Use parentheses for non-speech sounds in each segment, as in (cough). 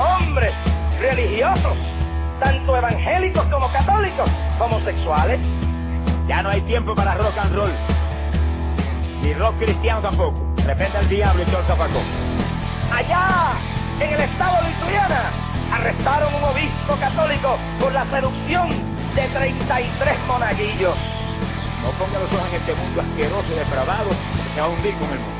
hombres religiosos, tanto evangélicos como católicos, homosexuales. Ya no hay tiempo para rock and roll. Ni rock cristiano tampoco. Repente el diablo y todo el. Allá, en el estado de Lituania, arrestaron un obispo católico por la seducción de 33 monaguillos. No ponga los ojos en este mundo asqueroso y depravado que se va a hundir con el mundo.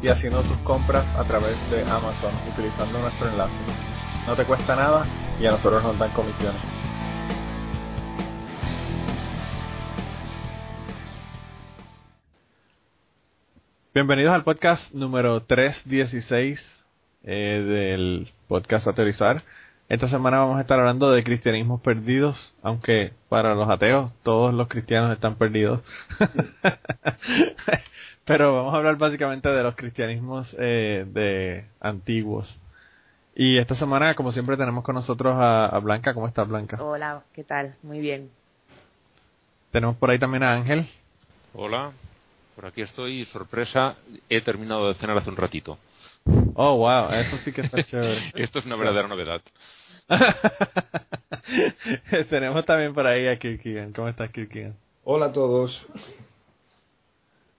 y haciendo tus compras a través de Amazon utilizando nuestro enlace. No te cuesta nada y a nosotros nos dan comisiones. Bienvenidos al podcast número 316 eh, del podcast Ateorizar. Esta semana vamos a estar hablando de cristianismos perdidos, aunque para los ateos todos los cristianos están perdidos. (laughs) Pero vamos a hablar básicamente de los cristianismos eh, de antiguos. Y esta semana, como siempre, tenemos con nosotros a, a Blanca. ¿Cómo estás, Blanca? Hola, ¿qué tal? Muy bien. Tenemos por ahí también a Ángel. Hola, por aquí estoy. Sorpresa, he terminado de cenar hace un ratito. Oh, wow, eso sí que está (laughs) chévere. Esto es una verdadera novedad. (laughs) Tenemos también por ahí a Kirkigan. ¿Cómo estás, Kirkigan? Hola a todos.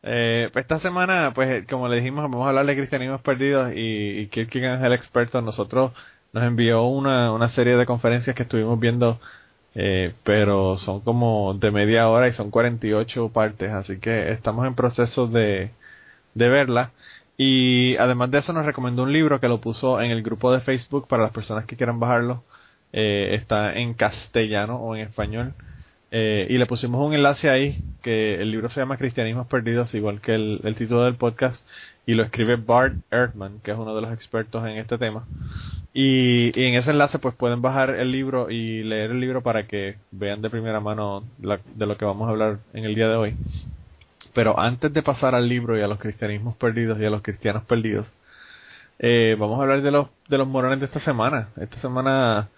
Eh, pues esta semana, pues como le dijimos, vamos a hablar de cristianismos perdidos y, y Kierkegaard es el experto. Nosotros nos envió una, una serie de conferencias que estuvimos viendo, eh, pero son como de media hora y son 48 partes, así que estamos en proceso de, de verla. Y además de eso nos recomendó un libro que lo puso en el grupo de Facebook para las personas que quieran bajarlo. Eh, está en castellano o en español. Eh, y le pusimos un enlace ahí, que el libro se llama Cristianismos Perdidos, igual que el, título del podcast, y lo escribe Bart Ehrman, que es uno de los expertos en este tema. Y, y en ese enlace pues pueden bajar el libro y leer el libro para que vean de primera mano de lo que vamos a hablar en el día de hoy. Pero antes de pasar al libro y a los cristianismos perdidos y a los cristianos perdidos, eh, vamos a hablar de los, de los morones de esta semana. Esta semana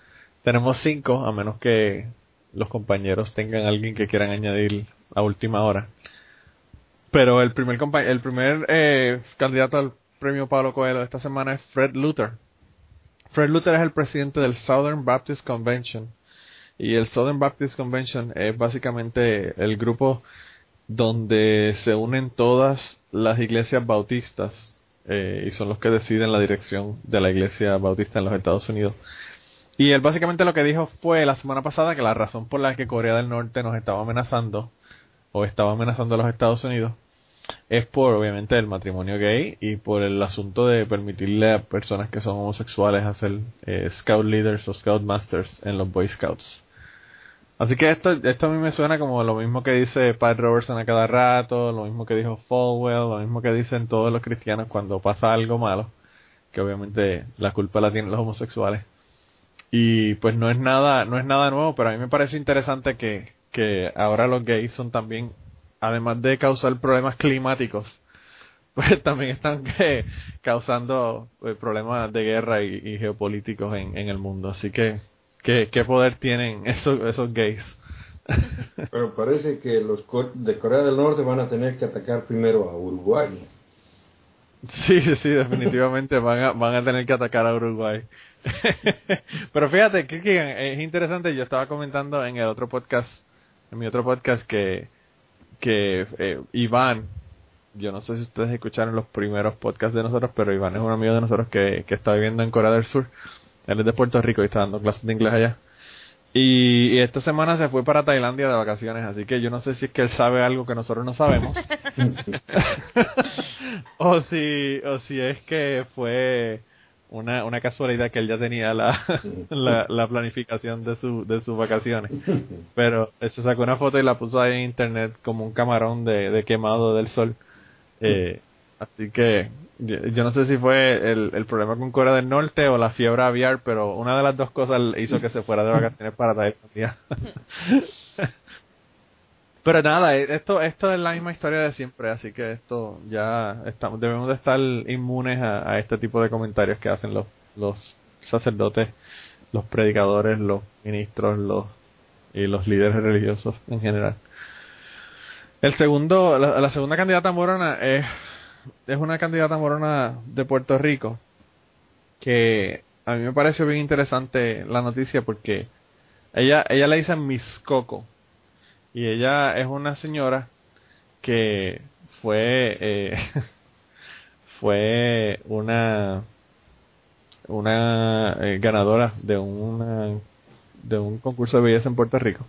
tenemos cinco, a menos que los compañeros tengan alguien que quieran añadir a última hora. Pero el primer el primer eh, candidato al premio Pablo Coelho de esta semana es Fred Luther. Fred Luther es el presidente del Southern Baptist Convention. Y el Southern Baptist Convention es básicamente el grupo donde se unen todas las iglesias bautistas eh, y son los que deciden la dirección de la iglesia bautista en los Estados Unidos. Y él básicamente lo que dijo fue la semana pasada que la razón por la que Corea del Norte nos estaba amenazando o estaba amenazando a los Estados Unidos es por obviamente el matrimonio gay y por el asunto de permitirle a personas que son homosexuales hacer eh, scout leaders o scout masters en los Boy Scouts. Así que esto, esto a mí me suena como lo mismo que dice Pat Robertson a cada rato, lo mismo que dijo Falwell, lo mismo que dicen todos los cristianos cuando pasa algo malo, que obviamente la culpa la tienen los homosexuales. Y pues no es nada, no es nada nuevo, pero a mí me parece interesante que, que ahora los gays son también, además de causar problemas climáticos, (laughs) pues también están eh, causando eh, problemas de guerra y, y geopolíticos en, en el mundo. Así que, ¿qué, qué poder tienen (laughs) esos, esos gays? (laughs) Pero parece que los de Corea del Norte van a tener que atacar primero a Uruguay. Sí, sí, sí, definitivamente van a, van a tener que atacar a Uruguay. (laughs) Pero fíjate, es interesante, yo estaba comentando en el otro podcast, en mi otro podcast que, que eh, Iván, yo no sé si ustedes escucharon los primeros podcasts de nosotros, pero Iván es un amigo de nosotros que, que está viviendo en Corea del Sur. Él es de Puerto Rico y está dando clases de inglés allá. Y, y esta semana se fue para Tailandia de vacaciones, así que yo no sé si es que él sabe algo que nosotros no sabemos. (laughs) (laughs) o si o si es que fue una, una casualidad que él ya tenía la, (laughs) la, la planificación de su de sus vacaciones. (laughs) Pero él se sacó una foto y la puso ahí en internet como un camarón de, de quemado del sol. Eh, así que yo, yo no sé si fue el, el problema con Corea del Norte o la fiebre aviar, pero una de las dos cosas hizo que se fuera de vacaciones para Tailandia. (laughs) Pero nada, eh, esto esto es la misma historia de siempre, así que esto ya estamos debemos de estar inmunes a, este tipo de comentarios que hacen los los sacerdotes, los predicadores, los ministros, los y los líderes religiosos en general. El segundo, la, la segunda candidata morona es es una candidata morona de Puerto Rico que a mí me pareció bien interesante la noticia porque ella ella le dicen Miss Coco y ella es una señora que fue eh, (laughs) fue una una eh, ganadora de una de un concurso de belleza en Puerto Rico.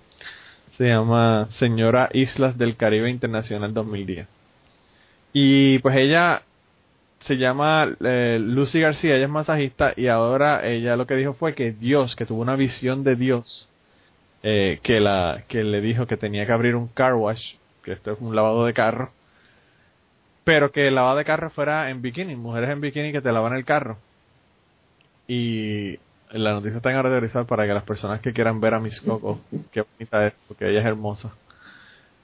Se llama Señora Islas del Caribe Internacional 2010 y pues ella se llama eh, Lucy García, ella es masajista y ahora ella lo que dijo fue que Dios, que tuvo una visión de Dios eh, que la que le dijo que tenía que abrir un car wash, que esto es un lavado de carro, pero que el lavado de carro fuera en bikini, mujeres en bikini que te lavan el carro. Y la noticia está en aterrizar para que las personas que quieran ver a Miss Coco, qué bonita es, porque ella es hermosa.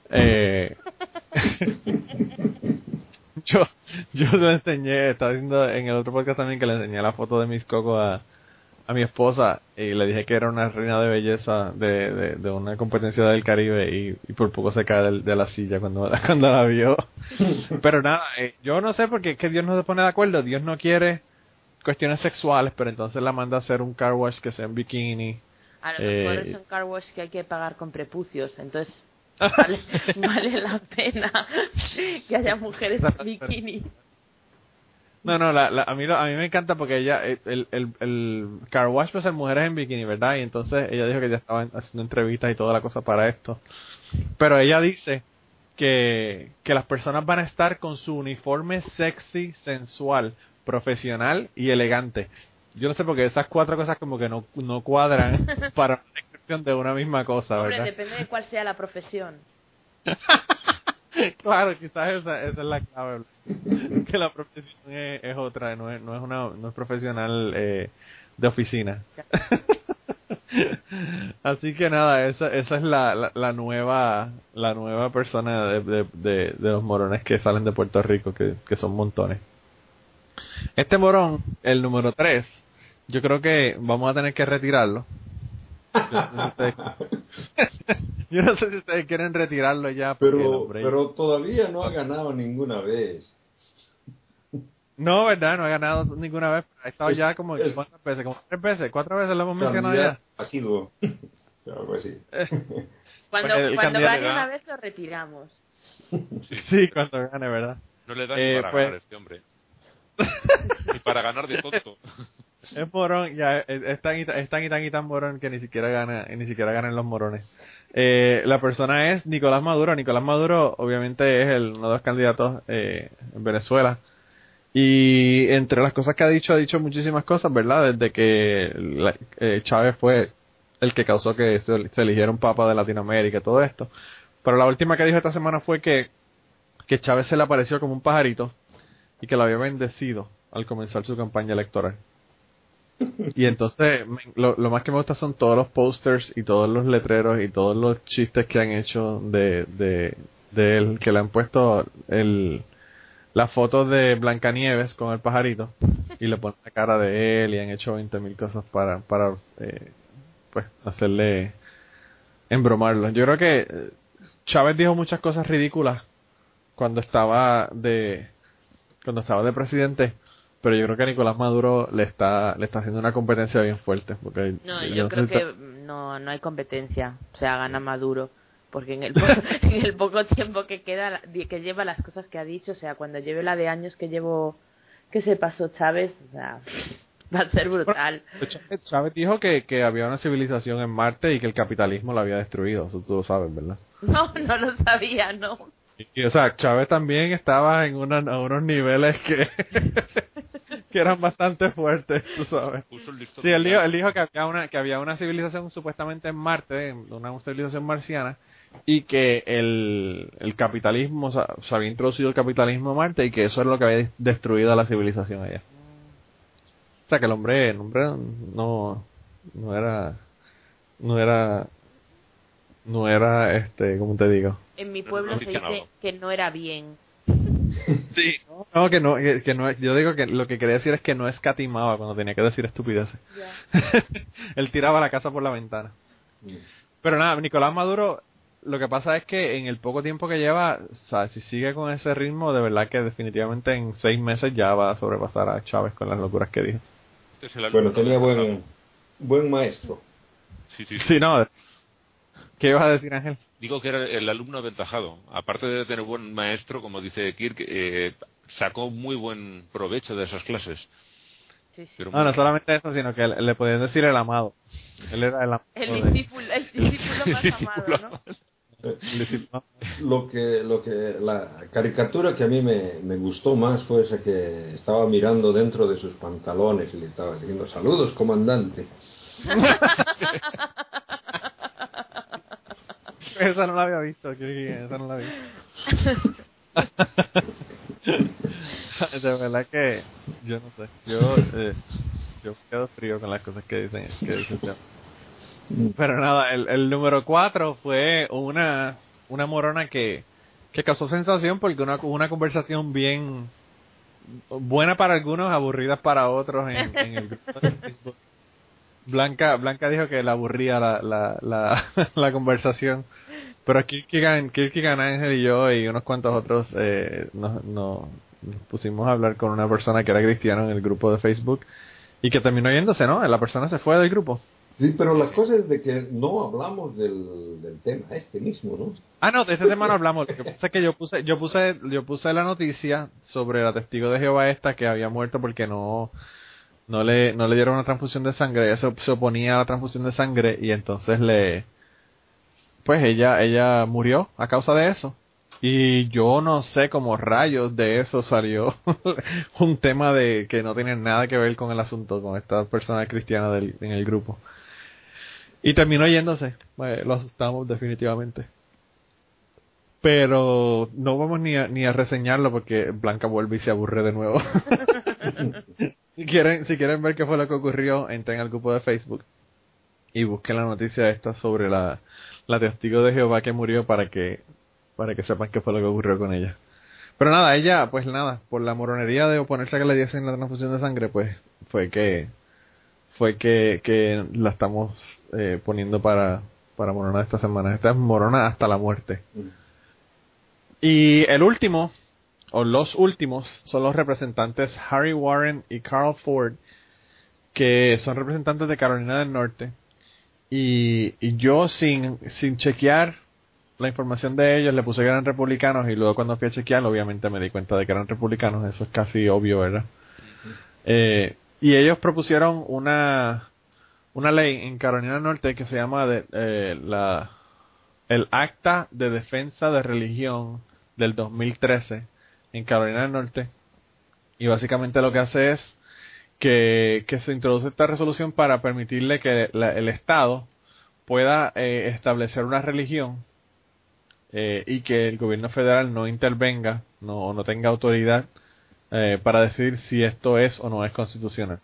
Eh, (laughs) yo, yo le enseñé, estaba diciendo en el otro podcast también que le enseñé la foto de Miss Coco a, a mi esposa y le dije que era una reina de belleza de, de, de una competencia del Caribe y, y por poco se cae de, la silla cuando, (laughs) cuando la vio. (laughs) Pero nada, eh, yo no sé porque es que Dios no se pone de acuerdo, Dios no quiere cuestiones sexuales, pero entonces la manda a hacer un car wash que sea en bikini. A lo mejor Eh, es un car wash que hay que pagar con prepucios, entonces (laughs) vale, vale la pena que haya mujeres en bikini. No, no, la, la- a, mí, lo- a mí me encanta porque ella, el, el, el, el car wash va a ser mujeres en bikini, ¿verdad? Y entonces ella dijo que ya estaban haciendo entrevistas y toda la cosa para esto. Pero ella dice que, que las personas van a estar con su uniforme sexy, sensual, profesional y elegante. Yo no sé porque esas cuatro cosas como que no, no cuadran (laughs) para una descripción de una misma cosa, Hombre, ¿verdad? depende de cuál sea la profesión. (laughs) (laughs) claro, quizás esa, esa es la clave. (laughs) que la profesión es, es otra, no es, no es una no es profesional eh, de oficina. (laughs) Así que nada, esa, esa es la, la, la nueva la nueva persona de, de, de, los morones que salen de Puerto Rico, que, que son montones. Este morón, el número 3, yo creo que vamos a tener que retirarlo. (laughs) Yo no sé si ustedes, quieren retirarlo ya. Pero, pero todavía no ha ganado ninguna vez. No, verdad, no ha ganado ninguna vez. Ha estado Es- ya como es- cuántas veces, como tres veces, cuatro veces lo hemos mencionado ya. asiduo. (laughs) Algo así. (laughs) Cuando, gane una vez lo retiramos. Sí, cuando gane, ¿verdad? No le da Eh, ni para pues- ganar este hombre. ni para ganar de tonto. Es morón, ya, es, tan, y tan- y tan y tan morón que ni siquiera gana, ni siquiera ganan los morones. Eh, la persona es Nicolás Maduro. Nicolás Maduro, obviamente, es el, uno de los candidatos eh, en Venezuela. Y entre las cosas que ha dicho, ha dicho muchísimas cosas, ¿verdad? Desde que eh, Chávez fue el que causó que se, se eligiera un papa de Latinoamérica y todo esto. Pero la última que dijo esta semana fue que, que Chávez se le apareció como un pajarito y que lo había bendecido al comenzar su campaña electoral. Y entonces lo, lo más que me gusta son todos los posters y todos los letreros y todos los chistes que han hecho de, de, de él, que le han puesto el, la foto de Blancanieves con el pajarito y le ponen la cara de él y han hecho 20.000 cosas para, para eh, pues hacerle embromarlo. Yo creo que eh, Chávez dijo muchas cosas ridículas cuando estaba de cuando estaba de presidente pero yo creo que Nicolás Maduro le está le está haciendo una competencia bien fuerte porque No, yo no creo que no, no hay competencia. O sea, gana Maduro. Porque en el, (laughs) po- en el poco tiempo que queda, la- que lleva las cosas que ha dicho, o sea, cuando lleve la de años que llevo, que se pasó Chávez, o sea, (laughs) Va a ser brutal. Chávez, Chávez dijo que, que había una civilización en Marte y que el capitalismo la había destruido. Eso tú lo sabes, ¿verdad? (laughs) No, no lo sabía, no. Y, o sea, Chávez también estaba en una, a unos niveles que, (laughs) que eran bastante fuertes, tú sabes. Sí, él dijo, él dijo que había una que había una civilización supuestamente en Marte, una civilización marciana, y que el, el capitalismo, o sea, se había introducido el capitalismo en Marte y que eso es lo que había destruido a la civilización allá. O sea, que el hombre, el hombre no, no era, no era, no era, este, ¿cómo te digo? En mi pueblo no se dice que no era bien. (laughs) Sí. No, que no, que, que no, yo digo que lo que quería decir es que no escatimaba cuando tenía que decir estupideces. (laughs) Él tiraba la casa por la ventana. Pero nada, Nicolás Maduro, lo que pasa es que en el poco tiempo que lleva, o sea, si sigue con ese ritmo, de verdad que definitivamente en seis meses ya va a sobrepasar a Chávez con las locuras que dijo. Este Bueno, tenía buen, buen maestro. Sí, sí, sí. Sí, no. ¿Qué ibas a decir, Ángel? Digo que era el alumno aventajado. Aparte de tener buen maestro, como dice Kirk, eh, sacó muy buen provecho de esas clases. Sí, sí. Pero No, no solamente eso, sino que le podían decir el amado. Él era el amado. El discípulo, el discípulo más discípulo amado, ¿no? El discípulo. Lo que, lo que, la caricatura que a mí me, me gustó más fue esa que estaba mirando dentro de sus pantalones y le estaba diciendo saludos, comandante. (laughs) Esa no la había visto, esa no la vi. (laughs) de verdad que yo no sé. Yo, eh, yo quedo frío con las cosas que dicen. Que dicen. Pero nada, el, el número 4 fue una, una morona que, que causó sensación porque una, una conversación bien buena para algunos, aburrida para otros en, el grupo de Facebook. Blanca, Blanca dijo que le aburría la, la, la, (laughs) la conversación. Pero Kierkegaard, Kierkegaard, Ángel y yo y unos cuantos otros eh, nos, pusimos a hablar con una persona que era cristiana en el grupo de Facebook y que terminó yéndose, ¿no? La persona se fue del grupo. Sí, pero la cosa es de que no hablamos del, del tema este mismo, ¿no? Ah, no, de este tema no hablamos. Lo que pasa es que yo puse, yo puse, yo puse la noticia sobre la testigo de Jehová esta que había muerto porque no, no le, no le dieron una transfusión de sangre. Ella se, se oponía a la transfusión de sangre y entonces le, pues ella, ella murió a causa de eso. Y yo no sé cómo rayos de eso salió (laughs) un tema de que no tiene nada que ver con el asunto, con esta persona cristiana del, en el grupo. Y terminó yéndose. Eh, lo asustamos definitivamente. Pero no vamos ni a, ni a reseñarlo porque Blanca vuelve y se aburre de nuevo. (laughs) (laughs) si quieren si quieren ver qué fue lo que ocurrió, entren al grupo de Facebook y busquen la noticia esta sobre la, la testigo de Jehová que murió para que para que sepan qué fue lo que ocurrió con ella. Pero nada, ella, pues nada, por la moronería de oponerse a que le diesen la transfusión de sangre, pues fue que fue que, que la estamos eh, poniendo para, para Morona esta semana. Esta es Morona hasta la muerte. Y el último, o los últimos, son los representantes Harry Warren y Carl Ford, que son representantes de Carolina del Norte. Y, y yo sin, sin chequear la información de ellos le puse que eran republicanos y luego cuando fui a chequear obviamente me di cuenta de que eran republicanos, eso es casi obvio, ¿verdad? Eh, y ellos propusieron una, una ley en Carolina del Norte que se llama de, eh, la, el Acta de Defensa de Religión del 2013 en Carolina del Norte. Y básicamente lo que hace es que, que se introduce esta resolución para permitirle que la- el Estado pueda eh, establecer una religión eh, y que el gobierno federal no intervenga, no, o no tenga autoridad eh, para decir si esto es o no es constitucional.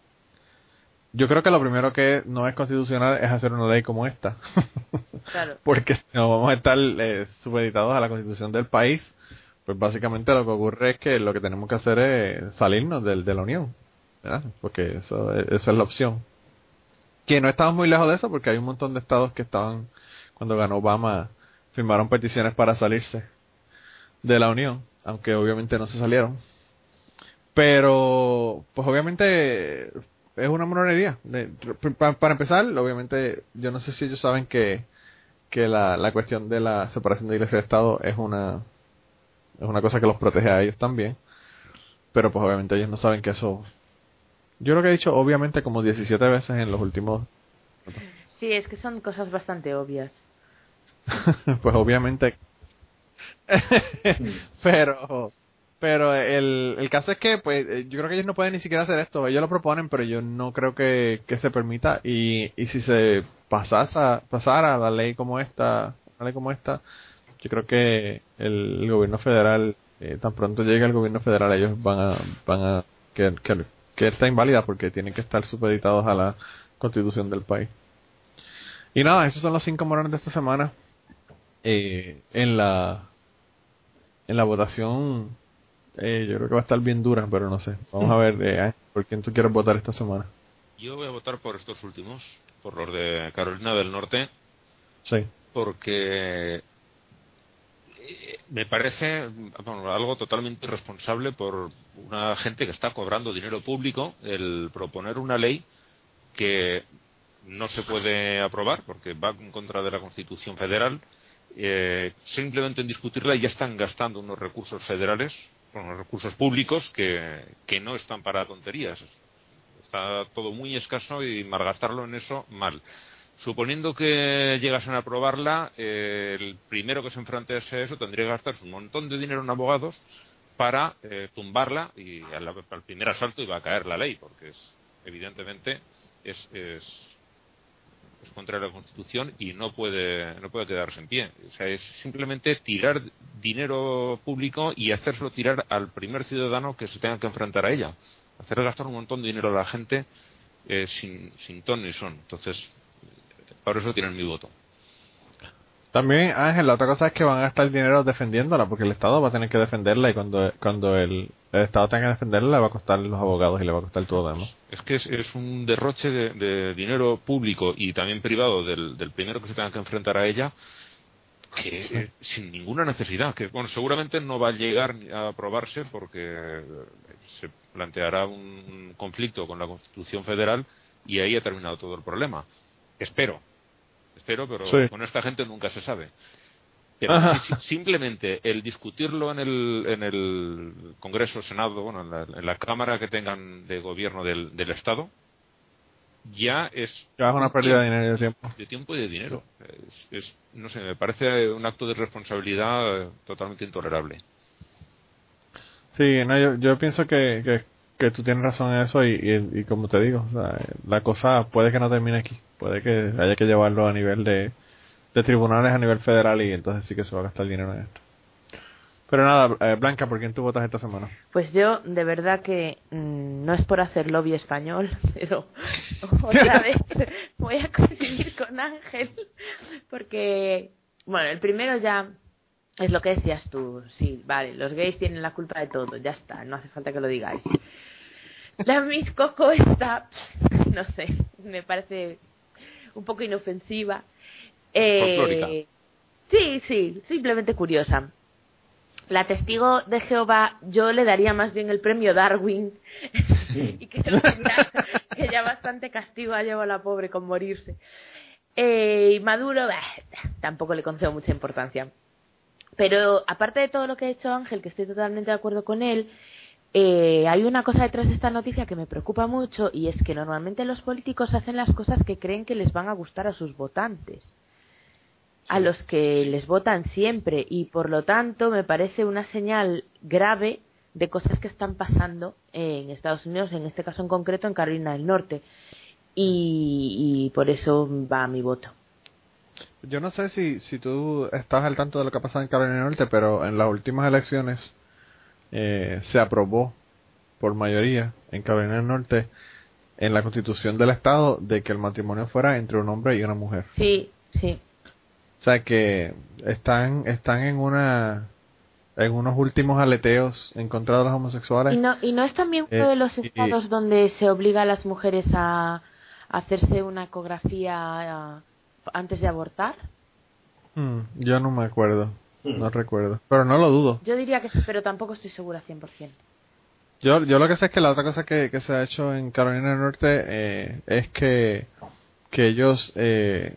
Yo creo que lo primero que no es constitucional es hacer una ley como esta. (laughs) Claro. Porque si no vamos a estar eh, supeditados a la constitución del país, pues básicamente lo que ocurre es que lo que tenemos que hacer es salirnos de la Unión. Porque eso, esa es la opción. Que no estamos muy lejos de eso porque hay un montón de estados que estaban, cuando ganó Obama, firmaron peticiones para salirse de la Unión, aunque obviamente no se salieron. Pero, pues obviamente es una monería. Para empezar, obviamente, yo no sé si ellos saben que, que la, la cuestión de la separación de iglesia y Estado es una, es una cosa que los protege a ellos también. Pero pues obviamente ellos no saben que eso Yo lo que he dicho, obviamente, como 17 veces en los últimos. Sí, es que son cosas bastante obvias. (laughs) pues obviamente. (laughs) pero. Pero el, el caso es que, pues, eh, yo creo que ellos no pueden ni siquiera hacer esto. Ellos lo proponen, pero yo no creo que, que se permita. Y, y si se pasasa, pasara la ley como esta, una ley como esta, yo creo que el, gobierno federal, eh, tan pronto llegue el gobierno federal, ellos van a, van a que, que, que está inválida porque tienen que estar supeditados a la constitución del país. Y nada, esos son los cinco morones de esta semana. Eh, en la en la votación eh, yo creo que va a estar bien dura, pero no sé. Vamos a ver eh, por quién tú quieres votar esta semana. Yo voy a votar por estos últimos, por los de Carolina del Norte. Sí. Porque me parece algo totalmente irresponsable por una gente que está cobrando dinero público el proponer una ley que no se puede aprobar porque va en contra de la Constitución federal. Eh, simplemente en discutirla ya están gastando unos recursos federales, unos recursos públicos que, que no están para tonterías. Está todo muy escaso y malgastarlo en eso mal. Suponiendo que llegasen a aprobarla, eh, el primero que se enfrentase a eso tendría que gastarse un montón de dinero en abogados para eh, tumbarla y al, primer asalto iba a caer la ley, porque es, evidentemente es, es, contra la Constitución y no puede, no puede quedarse en pie. O sea, es simplemente tirar dinero público y hacérselo tirar al primer ciudadano que se tenga que enfrentar a ella. Hacer gastar un montón de dinero a la gente eh, sin, sin ton ni son. Entonces, por eso tienen mi voto. También, Ángel, la otra cosa es que van a gastar dinero defendiéndola, porque el Estado va a tener que defenderla y cuando, cuando el, Estado tenga que defenderla le va a costar los abogados y le va a costar todo demás. Es que es, un derroche de, dinero público y también privado del, primero que se tenga que enfrentar a ella, que sin ninguna necesidad, que bueno, seguramente no va a llegar a aprobarse porque se planteará un conflicto con la Constitución Federal y ahí ha terminado todo el problema. Espero, espero, pero con esta gente nunca se sabe. Pero simplemente el discutirlo en el, en el Congreso, Senado, bueno, en la, Cámara que tengan de gobierno del, Estado, ya es. Ya es una pérdida de dinero y de tiempo. De tiempo y de dinero. Es, no sé, me parece un acto de responsabilidad totalmente intolerable. Sí, no, yo, yo pienso que, que, que, tú tienes razón en eso y, y, y como te digo, o sea, la cosa puede que no termine aquí puede que haya que llevarlo a nivel de, tribunales a nivel federal y entonces sí que se va a gastar dinero en esto. Pero nada, eh, Blanca, ¿por quién tú votas esta semana? Pues yo, de verdad que mm, no es por hacer lobby español, (laughs) pero (laughs) otra vez voy a coincidir con Ángel, porque, bueno, el primero ya es lo que decías tú, sí, vale, los gays tienen la culpa de todo, ya está, no hace falta que lo digáis. La Miss Coco está, no sé, me parece un poco inofensiva. Eh, sí, sí, simplemente curiosa. La testigo de Jehová, yo le daría más bien el premio Darwin (laughs) y que, ya, bastante castigo ha llevado a la pobre con morirse. Eh, y Maduro, tampoco le concedo mucha importancia. Pero aparte de todo lo que ha hecho Ángel, que estoy totalmente de acuerdo con él, eh, hay una cosa detrás de esta noticia que me preocupa mucho y es que normalmente los políticos hacen las cosas que creen que les van a gustar a sus votantes, a los que les votan siempre. Y por lo tanto me parece una señal grave de cosas que están pasando en Estados Unidos, en este caso en concreto en Carolina del Norte. Y, por eso va mi voto. Yo no sé si, si tú estás al tanto de lo que ha pasado en Carolina del Norte, pero en las últimas elecciones eh, se aprobó por mayoría en Carolina del Norte en la constitución del estado de que el matrimonio fuera entre un hombre y una mujer. Sí, sí. O sea que están están en una en unos últimos aleteos en contra de los homosexuales. ¿Y no, y no es también uno de eh, los estados donde se obliga a las mujeres a, hacerse una ecografía antes de abortar? Hmm, yo no me acuerdo. No recuerdo. Pero no lo dudo. Yo diría que sí, pero tampoco estoy segura 100%. Yo, yo lo que sé es que la otra cosa que, se ha hecho en Carolina del Norte eh, es que, que ellos, eh,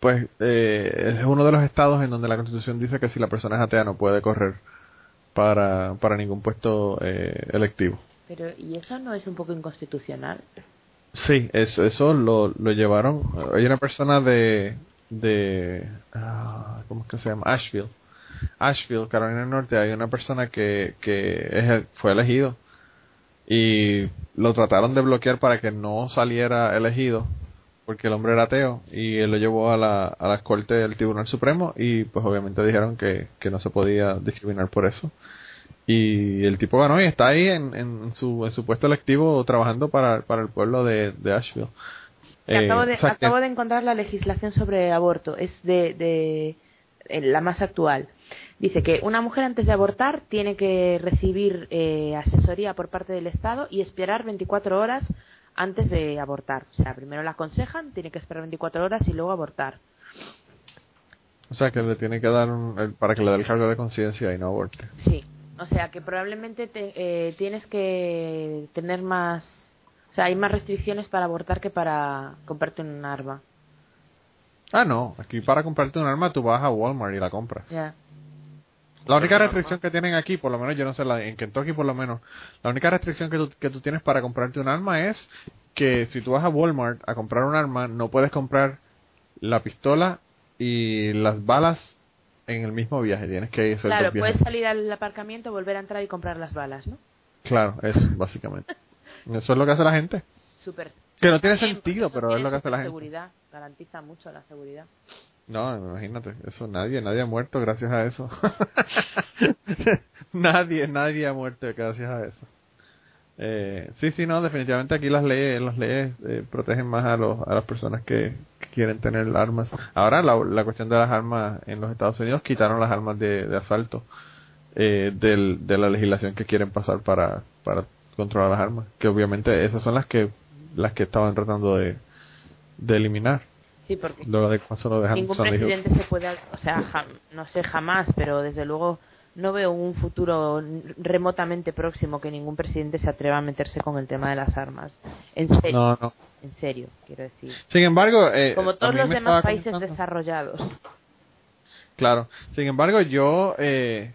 pues, eh, es uno de los estados en donde la constitución dice que si la persona es atea no puede correr para, para ningún puesto electivo. Pero, ¿y eso no es un poco inconstitucional? Sí, eso, eso lo, lo llevaron. Hay una persona de. de ah, ¿Cómo es que se llama? Asheville. Asheville, Carolina del Norte. Hay una persona que, que fue elegido y lo trataron de bloquear para que no saliera elegido porque el hombre era ateo y él lo llevó a la, a la corte del Tribunal Supremo y pues obviamente dijeron que, que no se podía discriminar por eso y el tipo ganó y está ahí en, en, su, en su puesto electivo trabajando para, para el pueblo de, de Asheville. Que Eh, acabo de, o sea que- acabo de encontrar la legislación sobre aborto, es de, de eh, la más actual. Dice que una mujer antes de abortar tiene que recibir eh, asesoría por parte del Estado y esperar 24 horas antes de abortar. O sea, primero la aconsejan, tiene que esperar 24 horas y luego abortar. o sea que le tiene que dar un, para que le dé el cargo de conciencia y no aborte. Sí, o sea que probablemente te- eh, tienes que tener más, o sea, hay más restricciones para abortar que para comprarte un arma. Ah, no, aquí para comprarte un arma tú vas a Walmart y la compras. Ya. La única restricción que tienen aquí, por lo menos yo no sé, la, en Kentucky por lo menos, la única restricción que tú, que tú tienes para comprarte un arma es que si tú vas a Walmart a comprar un arma, no puedes comprar la pistola y las balas en el mismo viaje. Tienes que hacer Claro, puedes salir al aparcamiento, volver a entrar y comprar las balas, ¿no? Claro, eso, básicamente. (laughs) Eso es lo que hace la gente. Súper. Que no tiene Bien, sentido, pero es lo que hace la gente. Seguridad, garantiza mucho la seguridad. No, imagínate, eso nadie, nadie ha muerto gracias a eso. (laughs) nadie, nadie ha muerto gracias a eso. Eh, sí, sí, no, definitivamente aquí las leyes, las leyes eh, protegen más a los, a las personas que, que quieren tener armas. Ahora la, la cuestión de las armas en los Estados Unidos quitaron las armas de, de asalto eh, del, de la legislación que quieren pasar para, para controlar las armas, que obviamente esas son las que las que estaban tratando de, de eliminar. Sí, porque de lo ningún presidente se puede, o sea, jam- no sé jamás, pero desde luego no veo un futuro remotamente próximo que ningún presidente se atreva a meterse con el tema de las armas. En serio, No, no. en serio, quiero decir. Sin embargo, eh, Como todos los demás países comentando- desarrollados. Claro. Sin embargo, yo eh,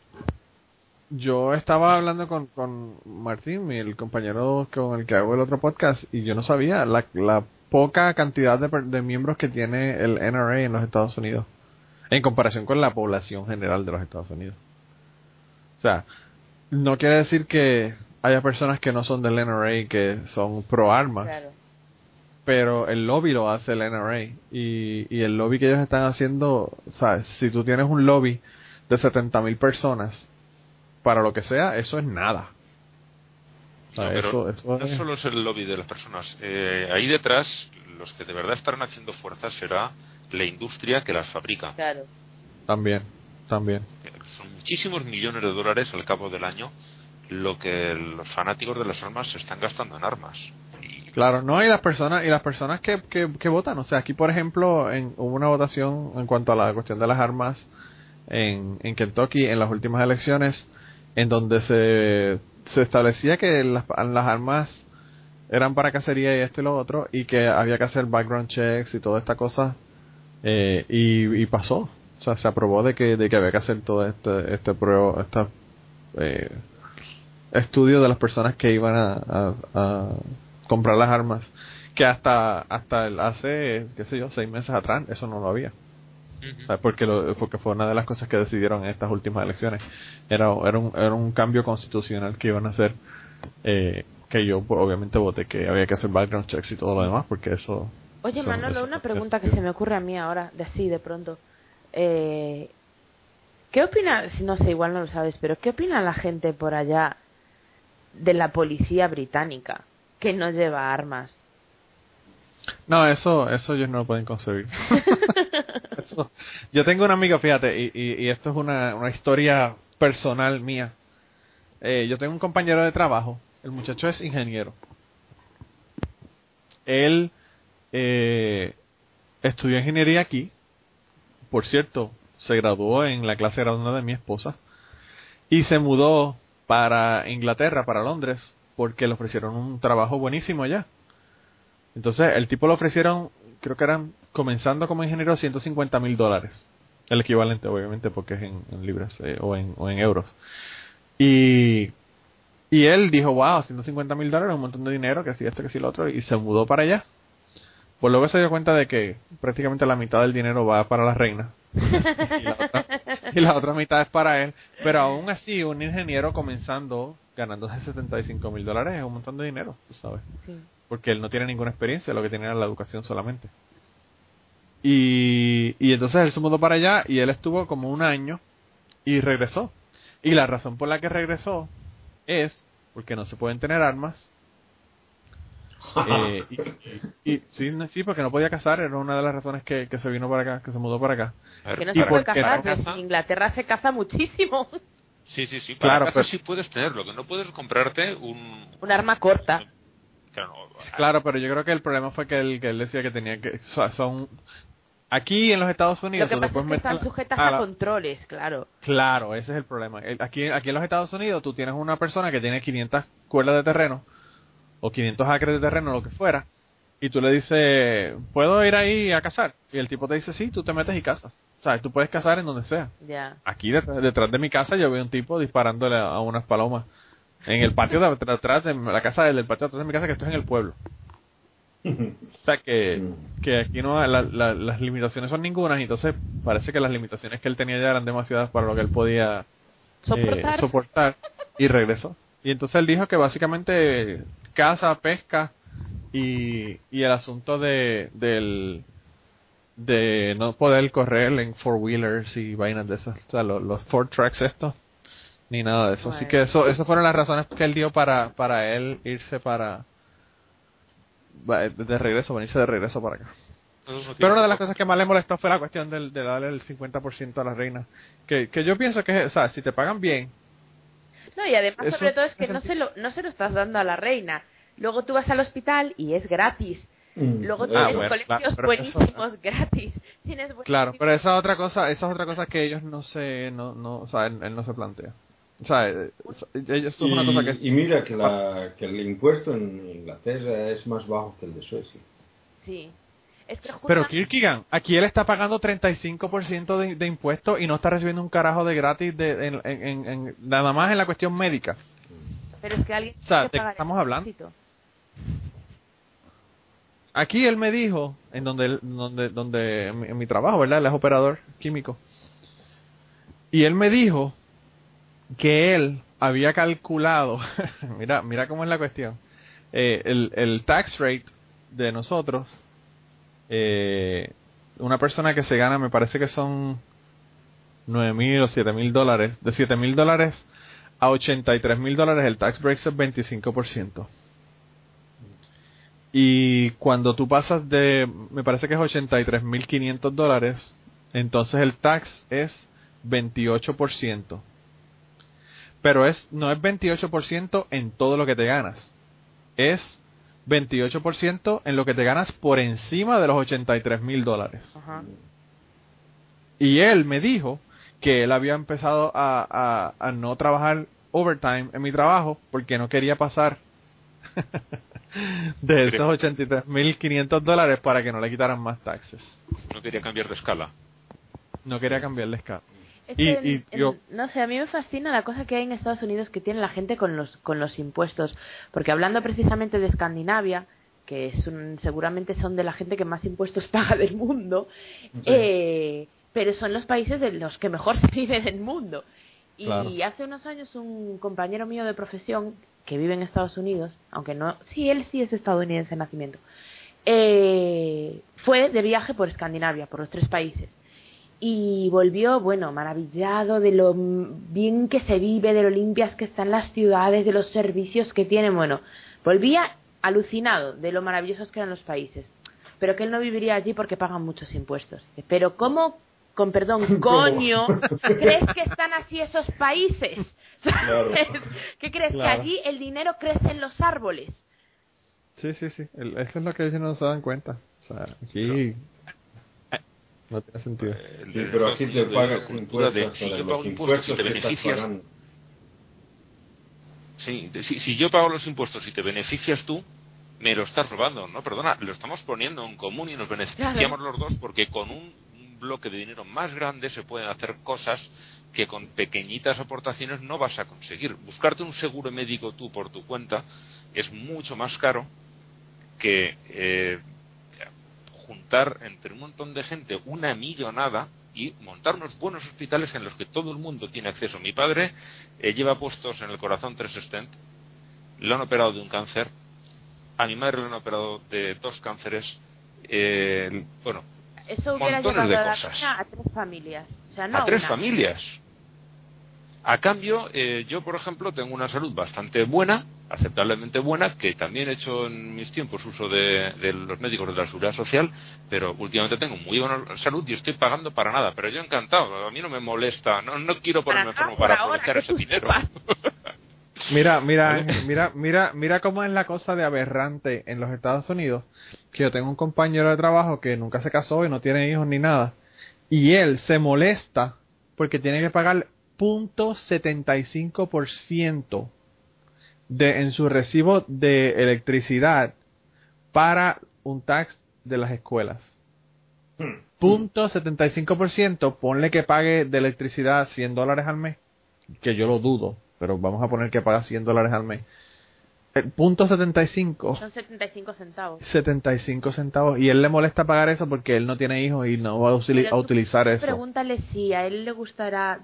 yo estaba hablando con, con Martín, mi- el compañero con el que hago el otro podcast, y yo no sabía la, la poca cantidad de, de miembros que tiene el NRA en los Estados Unidos en comparación con la población general de los Estados Unidos. O sea, no quiere decir que haya personas que no son del NRA y que son pro armas. Claro. pero el lobby lo hace el NRA y, y el lobby que ellos están haciendo, sabes, si tú tienes un lobby de 70 mil personas para lo que sea, eso es nada. No, eso, eso no es- solo es el lobby de las personas. Eh, ahí detrás, los que de verdad estarán haciendo fuerza será la industria que las fabrica. Claro. también, también. Son muchísimos millones de dólares al cabo del año lo que los fanáticos de las armas se están gastando en armas. Y Claro, no, y las personas, y las personas que, que, que votan, o sea, aquí por ejemplo, en, hubo una votación en cuanto a la cuestión de las armas en, en Kentucky en las últimas elecciones, en donde se, se establecía que las, las armas eran para cacería y esto y lo otro, y que había que hacer background checks y toda esta cosa, eh, y, y pasó. O sea, se aprobó de que, de que había que hacer todo este, este prueba, esta, eh, estudio de las personas que iban a, a- a comprar las armas que hasta hasta el hace qué sé yo seis meses atrás eso no lo había. Porque lo, porque fue una de las cosas que decidieron en estas últimas elecciones. Era era un, era un cambio constitucional que iban a hacer eh, que yo pues, obviamente voté que había que hacer background checks y todo lo demás porque eso Oye, Manolo, una pregunta que se me ocurre a mí ahora, de así, de pronto. Eh, ¿Qué opina, si no sé, igual no lo sabes, pero qué opina la gente por allá de la policía británica que no lleva armas? No, eso, eso ellos no lo pueden concebir. (laughs) Eso- yo tengo un amigo, fíjate, y, y, y esto es una, una historia personal mía. Eh, yo tengo un compañero de trabajo, el muchacho es ingeniero. Él eh, estudió ingeniería aquí, por cierto, se graduó en la clase graduada de mi esposa, y se mudó para Inglaterra, para Londres, porque le ofrecieron un trabajo buenísimo allá. Entonces, el tipo le ofrecieron, creo que eran, comenzando como ingeniero, 150 mil dólares. El equivalente, obviamente, porque es en, libras eh, o, en, euros. Y Y él dijo, wow, 150 mil dólares, un montón de dinero, que si esto, que si lo otro, y se mudó para allá. Pues luego se dio cuenta de que prácticamente la mitad del dinero va para la reina. (laughs) y, la otra, y la otra mitad es para él. Pero aún así, un ingeniero comenzando ganándose 75 mil dólares es un montón de dinero, tú sabes. Sí. Porque él no tiene ninguna experiencia, lo que tiene era la educación solamente. Y, y entonces él se mudó para allá y él estuvo como un año y regresó. Y la razón por la que regresó es porque no se pueden tener armas. Eh, (laughs) y, y- sí, sí, porque no podía casar, era una de las razones que, que se vino para acá, que se mudó para acá. Que no se puede caza- en Inglaterra se caza muchísimo. Sí, sí, sí. Para Claro, pero- sí puedes tenerlo, que no puedes comprarte un... Un arma corta. Claro, no, Claro, pero yo creo que el problema fue que él, que él decía que tenía que... o sea, son Aquí en los Estados Unidos Lo que tú pasa es que están sujetas a a controles, claro. Claro, ese es el problema. Aquí, aquí en los Estados Unidos tú tienes una persona que tiene 500 cuerdas de terreno o 500 acres de terreno, lo que fuera, y tú le dices, ¿puedo ir ahí a cazar? Y el tipo te dice, sí, tú te metes y cazas. O sea, tú puedes cazar en donde sea. Aquí detrás, detrás de mi casa yo veo un tipo disparándole a, unas palomas en el patio de atrás de la casa del patio de atrás de mi casa que esto es en el pueblo. O sea que, que aquí no la- la- las limitaciones son ninguna y entonces parece que las limitaciones que él tenía ya eran demasiadas para lo que él podía eh, soportar y regresó. Y entonces él dijo que básicamente caza, pesca y, y el asunto de del de no poder correr en four wheelers y vainas de esas, o sea, los, los four tracks estos, ni nada de eso. Así que eso, esas fueron las razones que él dio para, para él irse para de regreso, venirse de regreso para acá. Pero una de las cosas que más le molestó fue la cuestión del, de darle el 50% a la reina. Que, que yo pienso que, o sea, si te pagan bien, No, y además, Eso sobre todo, es que no se, lo, no se lo estás dando a la reina. Luego tú vas al hospital y es gratis. Mm. Luego Eh, tienes bueno, colegios claro, pero eso- buenísimos (laughs) gratis. Tienes claro, pero esa es otra cosa, esa es otra cosa que ellos no se, no, no, o sea, él, él no se plantea. O sea, eh, ellos eso es una y, cosa que es- y mira que, la, que el impuesto en Inglaterra es más bajo que el de Suecia. Sí. Es que Pero Kierkegaard, aquí él está pagando 35% de, de impuestos y no está recibiendo un carajo de gratis de, en, en- nada más en la cuestión médica. Pero es que alguien O sea, que ¿de qué estamos hablando? Aquí él me dijo, en donde, donde, donde en, mi, en mi trabajo, ¿verdad? Él es operador químico. Y él me dijo que él había calculado, (laughs) mira, mira cómo es la cuestión, eh, el, el tax rate de nosotros, eh, una persona que se gana, me parece que son nueve mil o siete mil dólares, de siete mil dólares a 83 mil dólares el tax break es 25%. Y cuando tú pasas de, me parece que es 83.500 dólares, entonces el tax es 28%. Pero es, no es 28% en todo lo que te ganas. Es 28% en lo que te ganas por encima de los 83.000 dólares. Ajá. Y él me dijo que él había empezado a, a, a no trabajar overtime en mi trabajo porque no quería pasar (laughs) de esos 83.500 dólares para que no le quitaran más taxes. No quería cambiar de escala. No quería cambiarle escala. Es Y- que en- y en- yo- no sé, a mí me fascina la cosa que hay en Estados Unidos que tiene la gente con los, con los impuestos. Porque hablando precisamente de Escandinavia, que es un- seguramente son de la gente que más impuestos (laughs) paga del mundo, eh, pero son los países de los que mejor (laughs) se vive del mundo. Y Claro. hace unos años un compañero mío de profesión que vive en Estados Unidos, aunque no, sí, él sí es estadounidense de nacimiento, eh, fue de viaje por Escandinavia, por los tres países y volvió, bueno, maravillado de lo mm, bien que se vive, de lo limpias que están las ciudades, de los servicios que tienen. Bueno, volvía alucinado de lo maravillosos que eran los países. Pero que él no viviría allí porque pagan muchos impuestos. Pero ¿cómo, con perdón, (laughs) coño, crees que están así esos países? (laughs) Claro. (laughs) ¿Qué crees? Claro. Que allí el dinero crece en los árboles. Sí, sí, sí. El- eso es lo que ellos no se dan cuenta. O sea, aquí no tiene sentido. Eh, el Sí, de pero aquí te pagas cultura de, impuestos. si yo pago impuestos y te beneficias, sí, de- si, si yo pago los impuestos y te beneficias tú, me lo estás robando, ¿no? Perdona, lo estamos poniendo en común y nos beneficiamos Claro. los dos porque con un bloque de dinero más grande se pueden hacer cosas que con pequeñitas aportaciones no vas a conseguir. Buscarte un seguro médico tú por tu cuenta es mucho más caro que eh, juntar entre un montón de gente una millonada y montar unos buenos hospitales en los que todo el mundo tiene acceso. Mi padre eh, lleva puestos en el corazón tres stent, le han operado de un cáncer, a mi madre le han operado de dos cánceres, eh, bueno, Eso hubiera montones de a, cosas. a tres familias. O sea, no a tres una. familias. A cambio, eh, yo, por ejemplo, tengo una salud bastante buena, aceptablemente buena, que también he hecho en mis tiempos uso de, de los médicos de la seguridad social, pero últimamente tengo muy buena salud y estoy pagando para nada. Pero yo encantado, a mí no me molesta, no, no quiero ponerme Para enfermo para aprovechar ese (laughs) dinero. (laughs) Mira, mira, mira, mira, mira cómo es la cosa de aberrante en los Estados Unidos. Que yo tengo un compañero de trabajo que nunca se casó y no tiene hijos ni nada. Y él se molesta porque tiene que pagar .75% de en su recibo de electricidad para un tax de las escuelas. Punto 75%, ponle que pague de electricidad 100 dólares al mes, que yo lo dudo, pero vamos a poner que paga 100 dólares al mes. El punto 75, Son 75 centavos. 75 centavos, y él le molesta pagar eso porque él no tiene hijos y no va a, a utilizar eso. Pregúntale si a él le gustará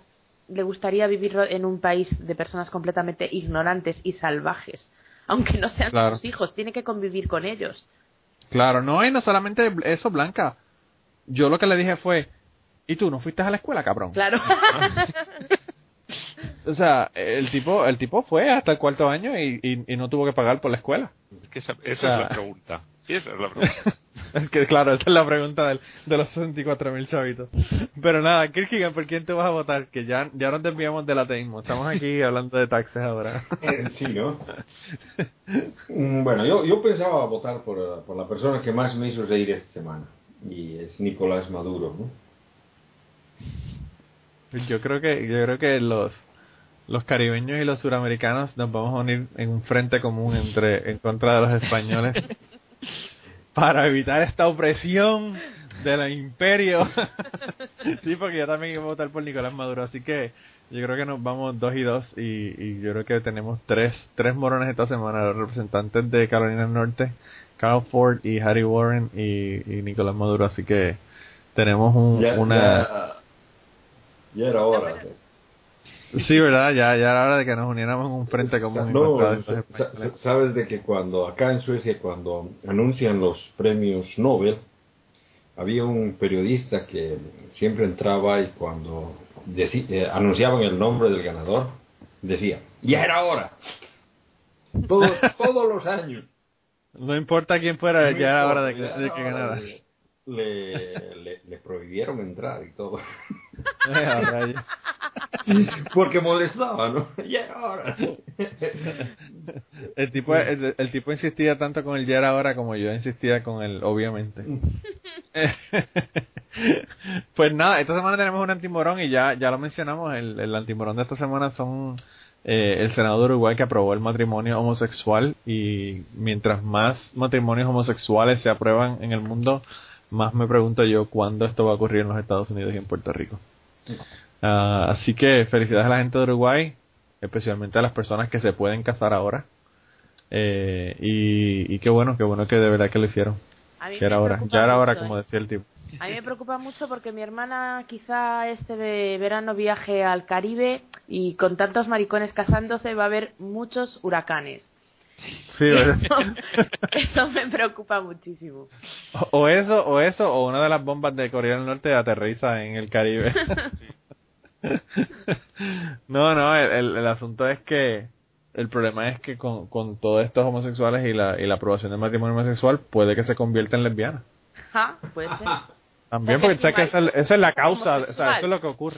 le gustaría vivir en un país de personas completamente ignorantes y salvajes. (laughs) Aunque no sean Claro. sus hijos, tiene que convivir con ellos. Claro, no, y no solamente eso, Blanca. Yo lo que le dije fue, ¿y tú no fuiste a la escuela, cabrón? Claro. (laughs) O sea, el tipo, el tipo fue hasta el cuarto año y, y, y no tuvo que pagar por la escuela. Es que esa, esa O sea- es la pregunta. Esa es la (laughs) pregunta. Es que claro, esa es la pregunta del, de los 64 mil chavitos. Pero nada, Kirkigan, ¿por quién te vas a votar? Que ya, ya nos desviamos del ateísmo. Estamos aquí (laughs) hablando de taxes ahora. Eh, sí, ¿no? Mm, Bueno, yo, yo pensaba votar por, por la persona que más me hizo reír esta semana. Y es Nicolás Maduro, ¿no? Yo creo que, yo creo que los, los caribeños y los suramericanos nos vamos a unir en un frente común entre, en contra de los españoles (laughs) para evitar esta opresión del imperio. (laughs) sí, porque yo también iba a votar por Nicolás Maduro, así que yo creo que nos vamos dos y dos y, y yo creo que tenemos tres, tres morones esta semana, los representantes de Carolina del Norte, Carl Ford y Harry Warren y, y Nicolás Maduro, así que tenemos un, Ya, una... ya, ya era hora. Sí, ¿verdad? Ya, ya era hora de que nos uniéramos en un frente común. No, sabes de que cuando acá en Suecia, cuando anuncian los premios Nobel, había un periodista que siempre entraba y cuando eh, anunciaban el nombre del ganador, decía, ya era hora. Todo- (laughs) todos los años. No importa quién fuera, ya era hora de que, de que ganara. Le, le, le prohibieron entrar y todo. (laughs) Eh. Porque molestaba, ¿no? (laughs) Ya era hora. el, tipo, el, el tipo insistía tanto con el ya era hora como yo insistía con el obviamente. (laughs) pues nada, esta semana tenemos un antimorón y ya, ya lo mencionamos. El, el antimorón de esta semana son eh, el Senado de Uruguay que aprobó el matrimonio homosexual y mientras más matrimonios homosexuales se aprueban en el mundo, más me pregunto yo cuándo esto va a ocurrir en los Estados Unidos y en Puerto Rico. Ah, así que felicidades a la gente de Uruguay, especialmente a las personas que se pueden casar ahora. Eh, y, y qué bueno, qué bueno que de verdad que lo hicieron. A mí Que era me hora, preocupa ya era hora, mucho, como ¿eh? decía el tipo. A mí me preocupa mucho porque mi hermana quizá este verano viaje al Caribe y con tantos maricones casándose va a haber muchos huracanes. Sí, ¿verdad? (laughs) Eso me preocupa muchísimo. O- o eso, o eso, o una de las bombas de Corea del Norte aterriza en el Caribe. (laughs) (laughs) no, no, el, el, el asunto es que el problema es que con, con todos estos homosexuales y la, y la aprobación del matrimonio homosexual puede que se convierta en lesbiana. Ja, puede ser. También porque que sabes que esa, es- esa es la causa, o sea, eso es lo que ocurre.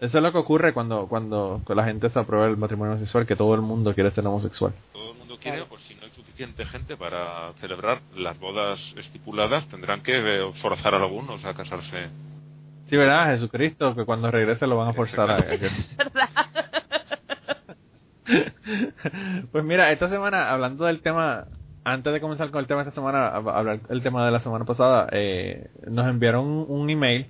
Eso es lo que ocurre cuando, cuando la gente se aprueba el matrimonio homosexual, que todo el mundo quiere ser homosexual. Todo el mundo quiere, pues si no hay suficiente gente para celebrar las bodas estipuladas, tendrán que eh, forzar a algunos a casarse. Sí, ¿verdad? Jesucristo, que cuando regrese lo van a forzar a. (laughs) ¿Verdad? (laughs) Pues mira, esta semana, hablando del tema, antes de comenzar con el tema de esta semana, hablar el tema de la semana pasada, eh, nos enviaron un, email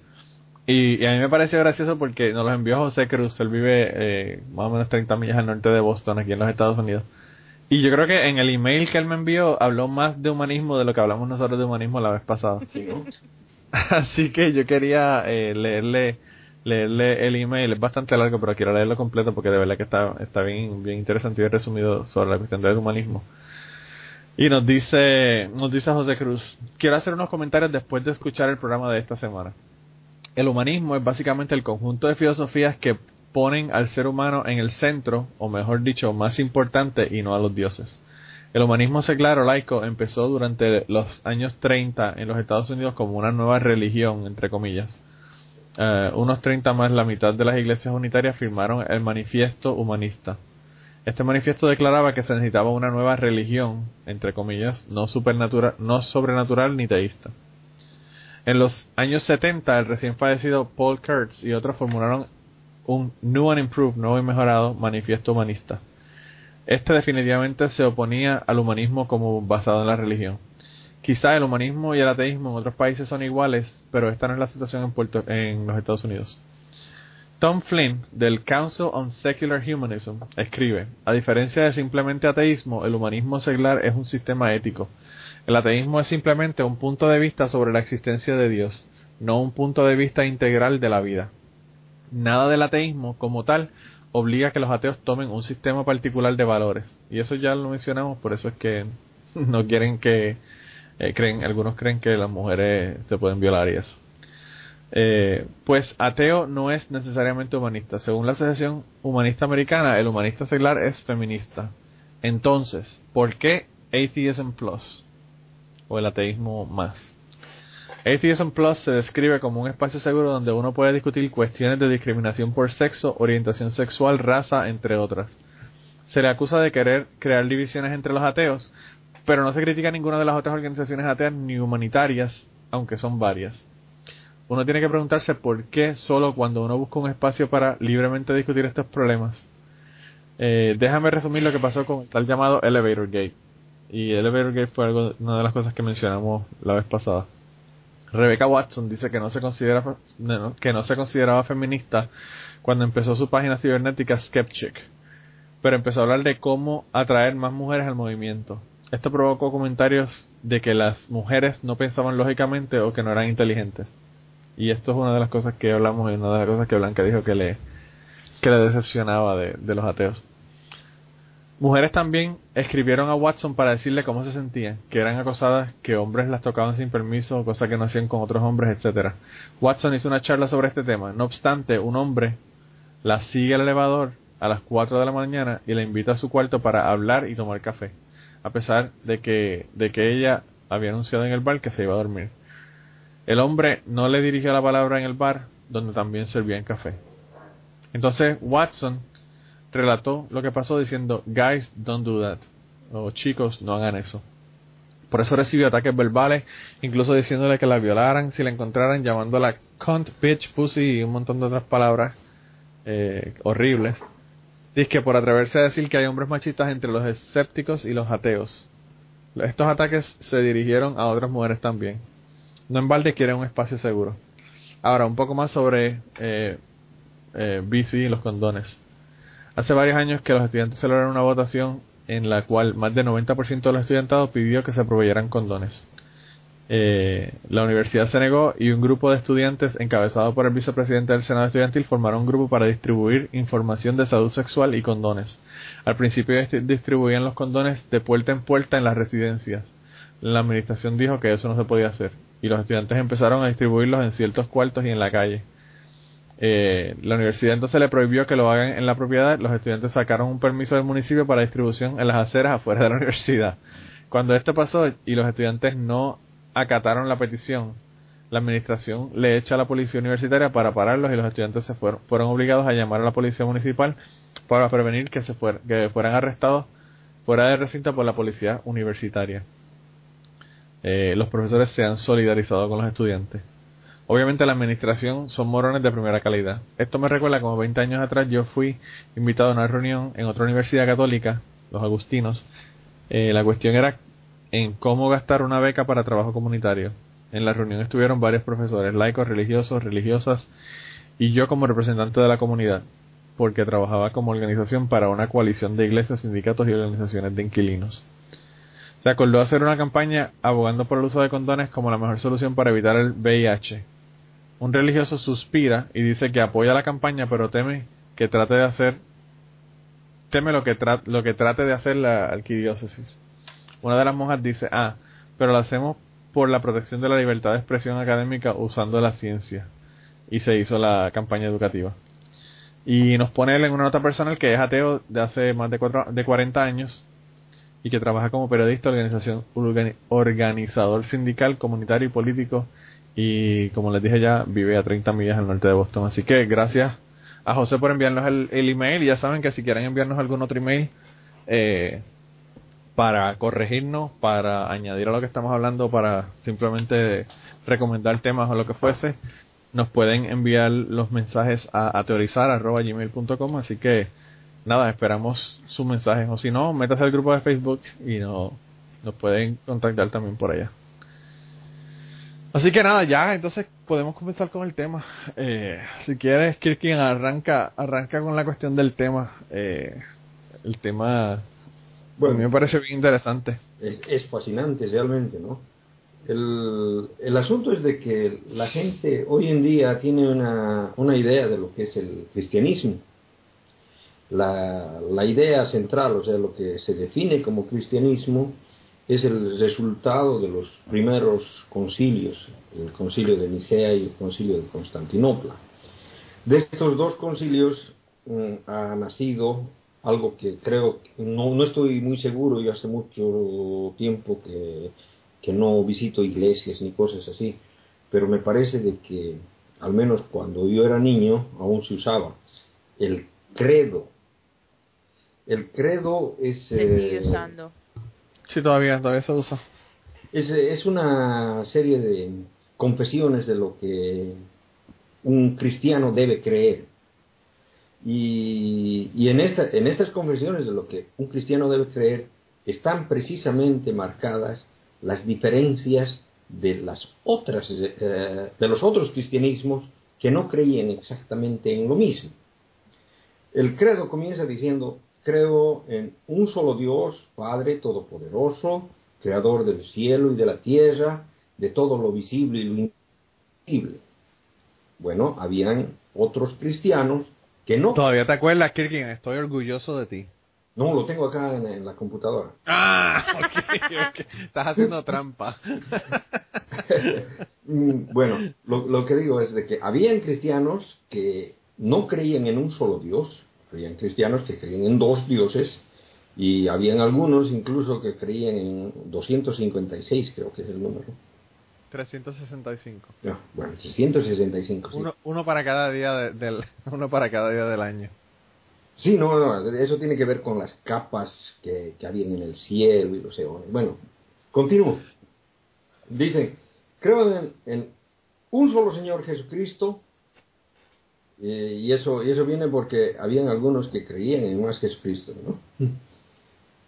Y, a mí me pareció gracioso porque nos los envió José Cruz. Él vive eh, más o menos 30 millas al norte de Boston, aquí en los Estados Unidos. Y yo creo que en el email que él me envió habló más de humanismo de lo que hablamos nosotros de humanismo la vez pasada. (laughs) Así que yo quería eh, leerle leerle el email, es bastante largo, pero quiero leerlo completo porque de verdad que está, está bien, bien interesante y bien resumido sobre la cuestión del humanismo. Y nos dice, nos dice José Cruz, quiero hacer unos comentarios después de escuchar el programa de esta semana. El humanismo es básicamente el conjunto de filosofías que ponen al ser humano en el centro, o mejor dicho, más importante y no a los dioses. El humanismo secular o laico empezó durante los años 30 en los Estados Unidos como una nueva religión, entre comillas. Uh, unos 30 más, la mitad de las iglesias unitarias firmaron el manifiesto humanista. Este manifiesto declaraba que se necesitaba una nueva religión, entre comillas, no, supernatural, no sobrenatural ni teísta. En los años 70, el recién fallecido Paul Kurtz y otros formularon un New and Improved, nuevo y mejorado, manifiesto humanista. Este definitivamente se oponía al humanismo como basado en la religión. Quizá el humanismo y el ateísmo en otros países son iguales, pero esta no es la situación en, Puerto, en los Estados Unidos. Tom Flynn, del Council on Secular Humanism, escribe, a diferencia de simplemente ateísmo, el humanismo secular es un sistema ético. El ateísmo es simplemente un punto de vista sobre la existencia de Dios, no un punto de vista integral de la vida nada del ateísmo como tal obliga a que los ateos tomen un sistema particular de valores. Y eso ya lo mencionamos, por eso es que (laughs) no quieren que eh, creen, algunos creen que las mujeres se pueden violar y eso. Eh, pues ateo no es necesariamente humanista. Según la Asociación Humanista Americana, el humanista secular es feminista. Entonces, ¿por qué Atheism Plus? O el ateísmo más. Atheism Plus se describe como un espacio seguro donde uno puede discutir cuestiones de discriminación por sexo, orientación sexual, raza, entre otras. Se le acusa de querer crear divisiones entre los ateos, pero no se critica ninguna de las otras organizaciones ateas ni humanitarias, aunque son varias. Uno tiene que preguntarse por qué solo cuando uno busca un espacio para libremente discutir estos problemas. Eh, déjame resumir lo que pasó con el tal llamado Elevator Gate. Y Elevator Gate fue algo, una de las cosas que mencionamos la vez pasada. Rebecca Watson dice que no se considera que no se consideraba feminista cuando empezó su página cibernética Skepchick, pero empezó a hablar de cómo atraer más mujeres al movimiento. Esto provocó comentarios de que las mujeres no pensaban lógicamente o que no eran inteligentes. Y esto es una de las cosas que hablamos y una de las cosas que Blanca dijo que le, que le decepcionaba de los ateos. Mujeres también escribieron a Watson para decirle cómo se sentían, que eran acosadas, que hombres las tocaban sin permiso, cosa que no hacían con otros hombres, etcétera. Watson hizo una charla sobre este tema. No obstante, un hombre la sigue al elevador a las 4 de la mañana y la invita a su cuarto para hablar y tomar café, a pesar de que, de que ella había anunciado en el bar que se iba a dormir. El hombre no le dirigió la palabra en el bar, donde también servían café. Entonces Watson relató lo que pasó diciendo, guys, don't do that. O chicos, no hagan eso. Por eso recibió ataques verbales, incluso diciéndole que la violaran si la encontraran, llamándola cunt, bitch, pussy y un montón de otras palabras eh, horribles. Dice que por atreverse a decir que hay hombres machistas entre los escépticos y los ateos. Estos ataques se dirigieron a otras mujeres también. No en balde quieren un espacio seguro. Ahora, un poco más sobre eh, eh, BC y los condones. Hace varios años que los estudiantes celebraron una votación en la cual más del 90% de los estudiantados pidió que se proveyeran condones. Eh, la universidad se negó y un grupo de estudiantes encabezado por el vicepresidente del Senado Estudiantil formaron un grupo para distribuir información de salud sexual y condones. Al principio distribuían los condones de puerta en puerta en las residencias. La administración dijo que eso no se podía hacer y los estudiantes empezaron a distribuirlos en ciertos cuartos y en la calle. Eh, la universidad entonces le prohibió que lo hagan en la propiedad. Los estudiantes sacaron un permiso del municipio para distribución en las aceras afuera de la (laughs) universidad. Cuando esto pasó y los estudiantes no acataron la petición, la administración le echa a la policía universitaria para pararlos y los estudiantes se fueron, fueron obligados a llamar a la policía municipal para prevenir que, se que fueran arrestados fuera del recinto por la policía universitaria. Eh, los profesores se han solidarizado con los estudiantes. Obviamente la administración son morones de primera calidad. Esto me recuerda como 20 años atrás yo fui invitado a una reunión en otra universidad católica, los agustinos. Eh, la cuestión era en cómo gastar una beca para trabajo comunitario. En la reunión estuvieron varios profesores, laicos, religiosos, religiosas y yo como representante de la comunidad, porque trabajaba como organización para una coalición de iglesias, sindicatos y organizaciones de inquilinos. Se acordó hacer una campaña abogando por el uso de condones como la mejor solución para evitar el VIH. Un religioso suspira y dice que apoya la campaña, pero teme que trate de hacer teme lo que, lo que trate de hacer la arquidiócesis. Una de las monjas dice, ah, pero lo hacemos por la protección de la libertad de expresión académica usando la ciencia. Y se hizo la campaña educativa. Y nos pone él en una nota personal que es ateo de hace más de, cuatro, de 40 años y que trabaja como periodista, organización, organizador sindical, comunitario y político. Y como les dije ya, vive a 30 millas al norte de Boston. Así que gracias a José por enviarnos el, email. Y ya saben que si quieren enviarnos algún otro email eh, para corregirnos, para añadir a lo que estamos hablando, para simplemente recomendar temas o lo que fuese, nos pueden enviar los mensajes a, a teorizar.gmail.com. Así que nada, esperamos sus mensajes. O si no, métase al grupo de Facebook y no, nos pueden contactar también por allá. Así que nada, ya, entonces podemos comenzar con el tema. Eh, si quieres, Kirkin, arranca, arranca con la cuestión del tema. Eh, el tema, bueno, a mí me parece bien interesante. Es, es fascinante realmente, ¿no? El, el, asunto es de que la gente hoy en día tiene una, una idea de lo que es el cristianismo. La, la idea central, o sea, lo que se define como cristianismo, es el resultado de los primeros concilios, el concilio de Nicea y el concilio de Constantinopla. De estos dos concilios mm, ha nacido algo que creo, no, no estoy muy seguro, y hace mucho tiempo que, que no visito iglesias ni cosas así, pero me parece de que, al menos cuando yo era niño, aún se usaba el credo. El credo es... Se sigue eh, usando Sí, todavía, todavía se usa. Es, es una serie de confesiones de lo que un cristiano debe creer. Y, y en, esta, en estas confesiones de lo que un cristiano debe creer están precisamente marcadas las diferencias de las otras eh, de los otros cristianismos que no creían exactamente en lo mismo. El credo comienza diciendo creo en un solo Dios, Padre Todopoderoso, Creador del cielo y de la tierra, de todo lo visible y lo invisible. Bueno, habían otros cristianos que no. ¿Todavía te acuerdas, Kirkin? Estoy orgulloso de ti. No, lo tengo acá en, la computadora. Ah, (laughs) ok, Estás haciendo trampa. (laughs) (laughs) Mm, bueno, lo, lo que digo es de que habían cristianos que no creían en un solo Dios, habían cristianos que creían en dos dioses y habían algunos incluso que creían en 256, creo que es el número. 365. bueno, 365. Uno, uno para cada día del (laughs) uno para cada día del año. Sí, no, no, eso tiene que ver con las capas que, que habían en el cielo y los eones. Bueno, continúo. Dice, creo en, en un solo Señor Jesucristo, eh, y, eso, y eso viene porque habían algunos que creían en más Jesucristo, ¿no?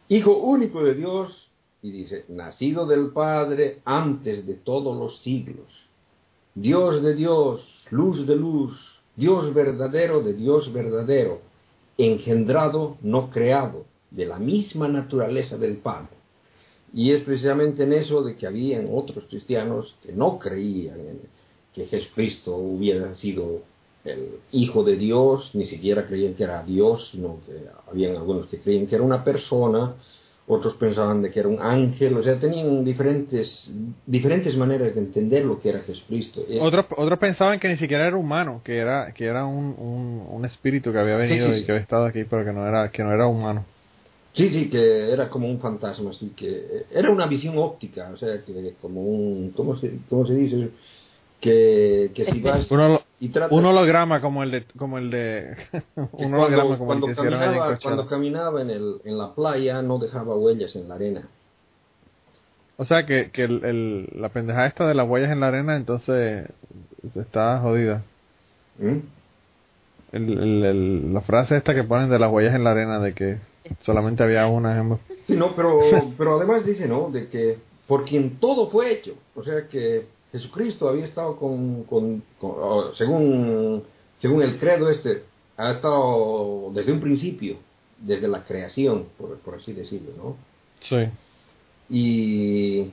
Hijo único de Dios, y dice, nacido del Padre antes de todos los siglos, Dios de Dios, luz de luz, Dios verdadero de Dios verdadero, engendrado, no creado, de la misma naturaleza del Padre. Y es precisamente en eso de que habían otros cristianos que no creían en que Jesucristo hubiera sido el Hijo de Dios, ni siquiera creían que era Dios, sino que habían algunos que creían que era una persona, otros pensaban de que era un ángel, o sea, tenían diferentes, diferentes maneras de entender lo que era Jesucristo. Otros, otros pensaban que ni siquiera era humano, que era, que era un, un, espíritu que había venido y que había estado aquí, pero que no era, que no era humano. Sí, sí, que era como un fantasma, así que era una visión óptica, o sea, que como un, ¿cómo se, cómo se dice? Que, que si (laughs) vas un holograma como el de como el de (laughs) un holograma como cuando el que caminaba, cuando caminaba en, el, en la playa no dejaba huellas en la arena. O sea que, que el, la pendejada esta de las huellas en la arena entonces está jodida. ¿Mm? el, la frase esta que ponen de las huellas en la arena de que solamente había una sí no pero pero además dice no de que por quien todo fue hecho. O sea que Jesucristo había estado con, con, según, según el credo este, ha estado desde un principio, desde la creación, por, por así decirlo, ¿no? Sí. Y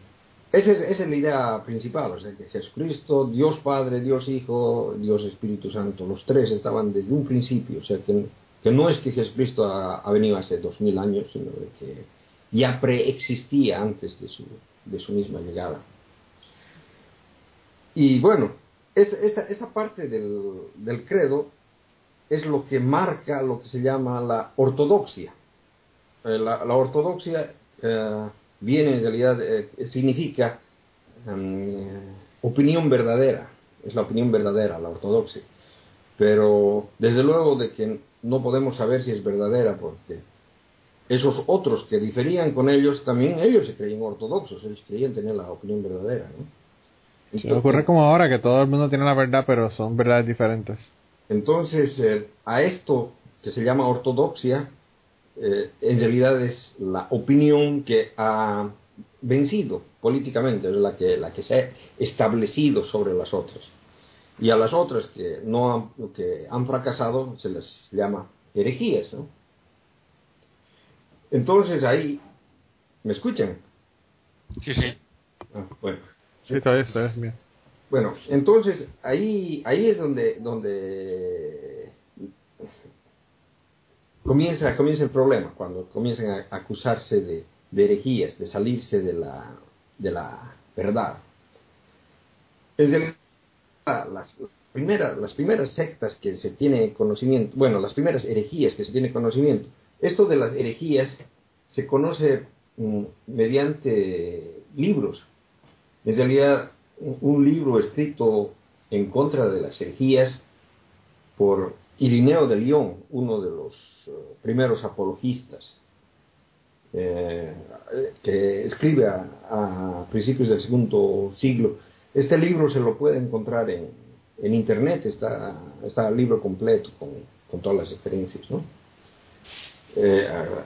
esa es, la idea principal, o sea, que Jesucristo, Dios Padre, Dios Hijo, Dios Espíritu Santo, los tres estaban desde un principio, o sea, que, que no es que Jesucristo ha, venido hace dos mil años, sino que ya preexistía antes de su, de su misma llegada. Y bueno, esta, esta, parte del, del, credo es lo que marca lo que se llama la ortodoxia. Eh, la, la, ortodoxia eh, viene en realidad, eh, significa em, opinión verdadera, es la opinión verdadera, la ortodoxia. Pero desde luego de que no podemos saber si es verdadera porque esos otros que diferían con ellos, también ellos se creían ortodoxos, ellos creían tener la opinión verdadera. ¿no? Ocurre como ahora, que todo el mundo tiene la verdad, pero son verdades diferentes. Entonces, eh, a esto que se llama ortodoxia, eh, en realidad es la opinión que ha vencido políticamente, es la que, la que se ha establecido sobre las otras. Y a las otras que, no han, que han fracasado se les llama herejías. ¿no? Entonces ahí, ¿me escuchan? Sí, sí. Ah, bueno. Bueno, entonces ahí, ahí es donde, donde comienza, comienza el problema, cuando comienzan a acusarse de, de herejías, de salirse de la, de la verdad. Las primeras, las primeras sectas que se tiene conocimiento, bueno, las primeras herejías que se tiene conocimiento, esto de las herejías se conoce mm, mediante libros. En realidad, un libro escrito en contra de las herejías por Irineo de León, uno de los eh, primeros apologistas, eh, que escribe a, principios del segundo siglo. Este libro se lo puede encontrar en, internet, está, está el libro completo con, con todas las experiencias, ¿no? Eh,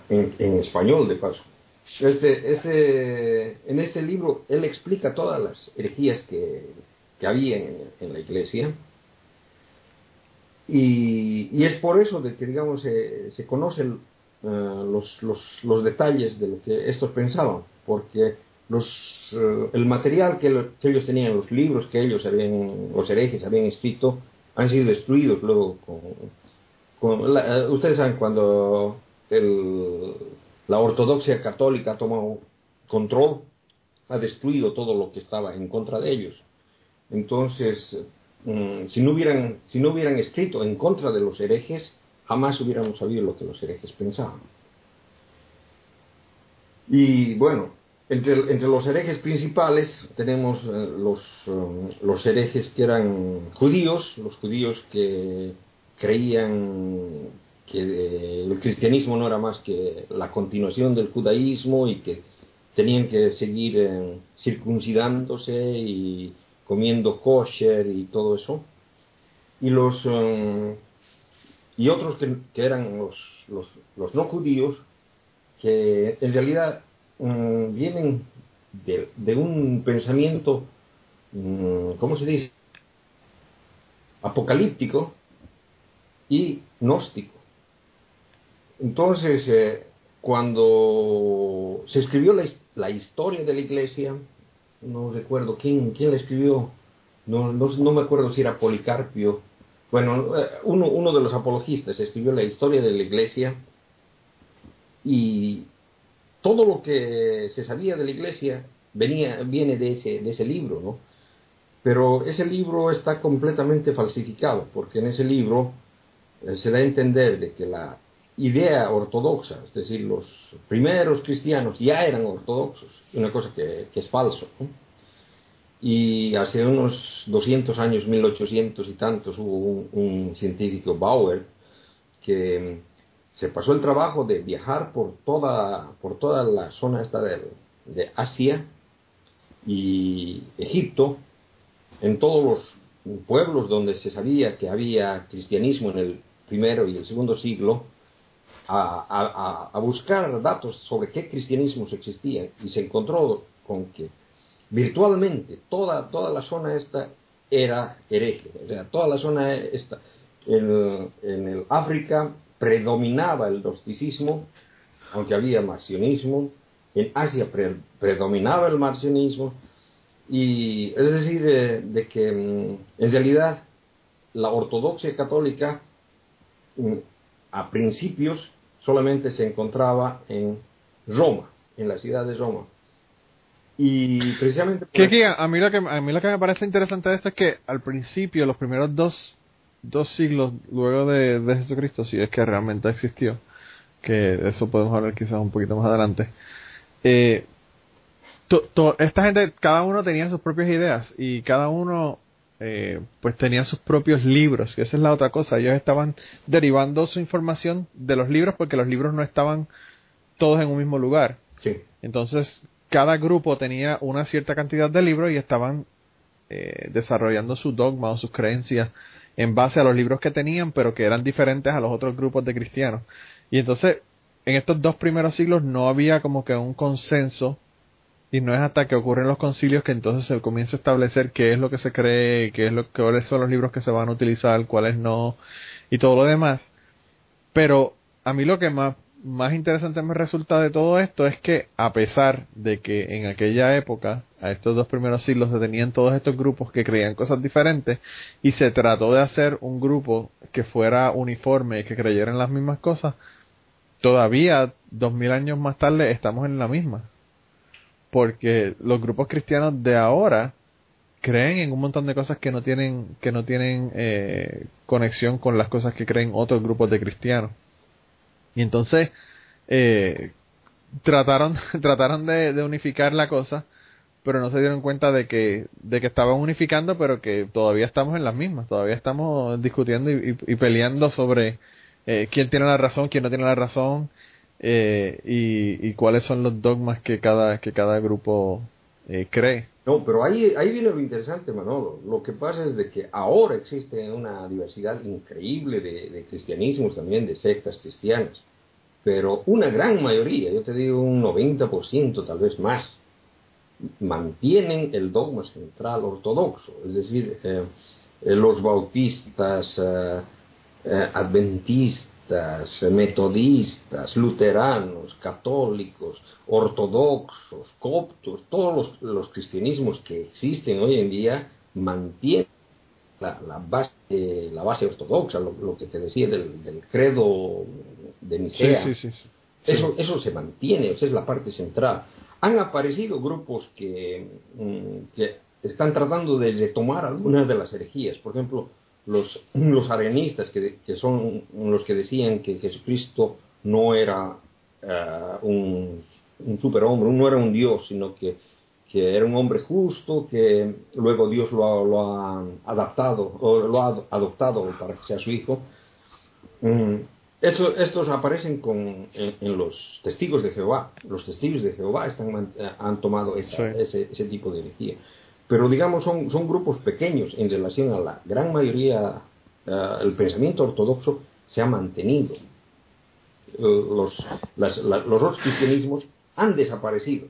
en, español de paso. Este, este, en este libro él explica todas las herejías que, había en, la iglesia. Y, es por eso de que, digamos, se conocen eh, los, los, los, detalles de lo que estos pensaban, porque los, eh, el material que, ellos tenían, los libros que ellos habían, los herejes habían escrito, han sido destruidos luego con... con eh, ustedes saben cuando el, la ortodoxia católica ha tomado control, ha destruido todo lo que estaba en contra de ellos. Entonces, Mm, si, no hubieran, si no hubieran escrito en contra de los herejes, jamás hubiéramos sabido lo que los herejes pensaban. Y bueno, entre, entre los herejes principales tenemos eh, los, eh, los herejes que eran judíos, los judíos que creían que el cristianismo no era más que la continuación del judaísmo y que tenían que seguir eh, circuncidándose y comiendo kosher y todo eso. Y los um, y otros que, eran los, los, no judíos, que en realidad um, vienen de, de, un pensamiento, um, ¿cómo se dice? Apocalíptico y gnóstico. Entonces, eh, cuando se escribió la, historia de la iglesia, no recuerdo quién, quién la escribió, no, no, me acuerdo si era Policarpio, bueno, eh, uno, uno de los apologistas escribió la historia de la iglesia y todo lo que se sabía de la iglesia venía, viene de ese, de ese libro, ¿no? Pero ese libro está completamente falsificado, porque en ese libro eh, se da a entender de que la idea ortodoxa, es decir, los primeros cristianos ya eran ortodoxos, una cosa que, es falso. Y hace unos 200 años, 1800 y tantos, hubo un, científico, Bauer, que se pasó el trabajo de viajar por toda, por toda la zona esta de Asia y Egipto, en todos los pueblos donde se sabía que había cristianismo en el primero y el segundo siglo, a, buscar datos sobre qué cristianismos existían y se encontró con que virtualmente toda, toda la zona esta era hereje. O sea, toda la zona esta, en, el África predominaba el gnosticismo, aunque había marcionismo, en Asia predominaba el marcionismo, y es decir, de, que mm, en realidad la ortodoxia católica mm, a principios solamente se encontraba en Roma, en la ciudad de Roma. Y precisamente... a, mí lo que, a mí lo que me parece interesante de esto es que al principio, los primeros dos, dos siglos luego de, de Jesucristo, si es que realmente existió, que eso podemos hablar quizás un poquito más adelante, eh, esta gente, cada uno tenía sus propias ideas y cada uno eh, pues tenía sus propios libros, que esa es la otra cosa, ellos estaban derivando su información de los libros porque los libros no estaban todos en un mismo lugar. Sí. Entonces, cada grupo tenía una cierta cantidad de libros y estaban eh, desarrollando su dogma o sus creencias en base a los libros que tenían, pero que eran diferentes a los otros grupos de cristianos. Y entonces, en estos dos primeros siglos no había como que un consenso y no es hasta que ocurren los concilios que entonces se comienza a establecer qué es lo que se cree, qué es lo, cuáles son los libros que se van a utilizar, cuáles no y todo lo demás. Pero a mí lo que más, más interesante me resulta de todo esto es que a pesar de que en aquella época, a estos dos primeros siglos, se tenían todos estos grupos que creían cosas diferentes y se trató de hacer un grupo que fuera uniforme y que creyera en las mismas cosas, todavía dos mil años más tarde estamos en la misma porque los grupos cristianos de ahora creen en un montón de cosas que no tienen que no tienen eh, conexión con las cosas que creen otros grupos de cristianos. Y entonces eh, trataron (laughs) trataron de, unificar la cosa pero no se dieron cuenta de que de que estaban unificando pero que todavía estamos en las mismas todavía estamos discutiendo y, peleando sobre eh, quién tiene la razón quién no tiene la razón eh, y, cuáles son los dogmas que cada, que cada grupo eh, cree. No, pero ahí, ahí viene lo interesante, Manolo. Lo que pasa es de que ahora existe una diversidad increíble de, de cristianismos también, de sectas cristianas. Pero una gran mayoría, yo te digo un 90%, tal vez más, mantienen el dogma central ortodoxo. Es decir, eh, los bautistas, adventistas, metodistas, luteranos, católicos, ortodoxos, coptos, todos los, cristianismos que existen hoy en día mantienen la, base, la base ortodoxa, lo, que te decía del, credo de Nicea. Eso, eso se mantiene, esa es la parte central. Han aparecido grupos que, mm, que están tratando de retomar algunas de las herejías. Por ejemplo, los, los arenistas, que, que, son los que decían que Jesucristo no era eh, un, un, superhombre, no era un Dios, sino que, que, era un hombre justo, que luego Dios lo ha, lo ha adaptado, o lo ha adoptado para que sea su hijo. Mm, estos, aparecen con, en, los testigos de Jehová. Los testigos de Jehová están, han tomado ese, ese tipo de energía pero digamos son, son grupos pequeños en relación a la gran mayoría, uh, el pensamiento ortodoxo se ha mantenido. Uh, los, las, los otros cristianismos han desaparecido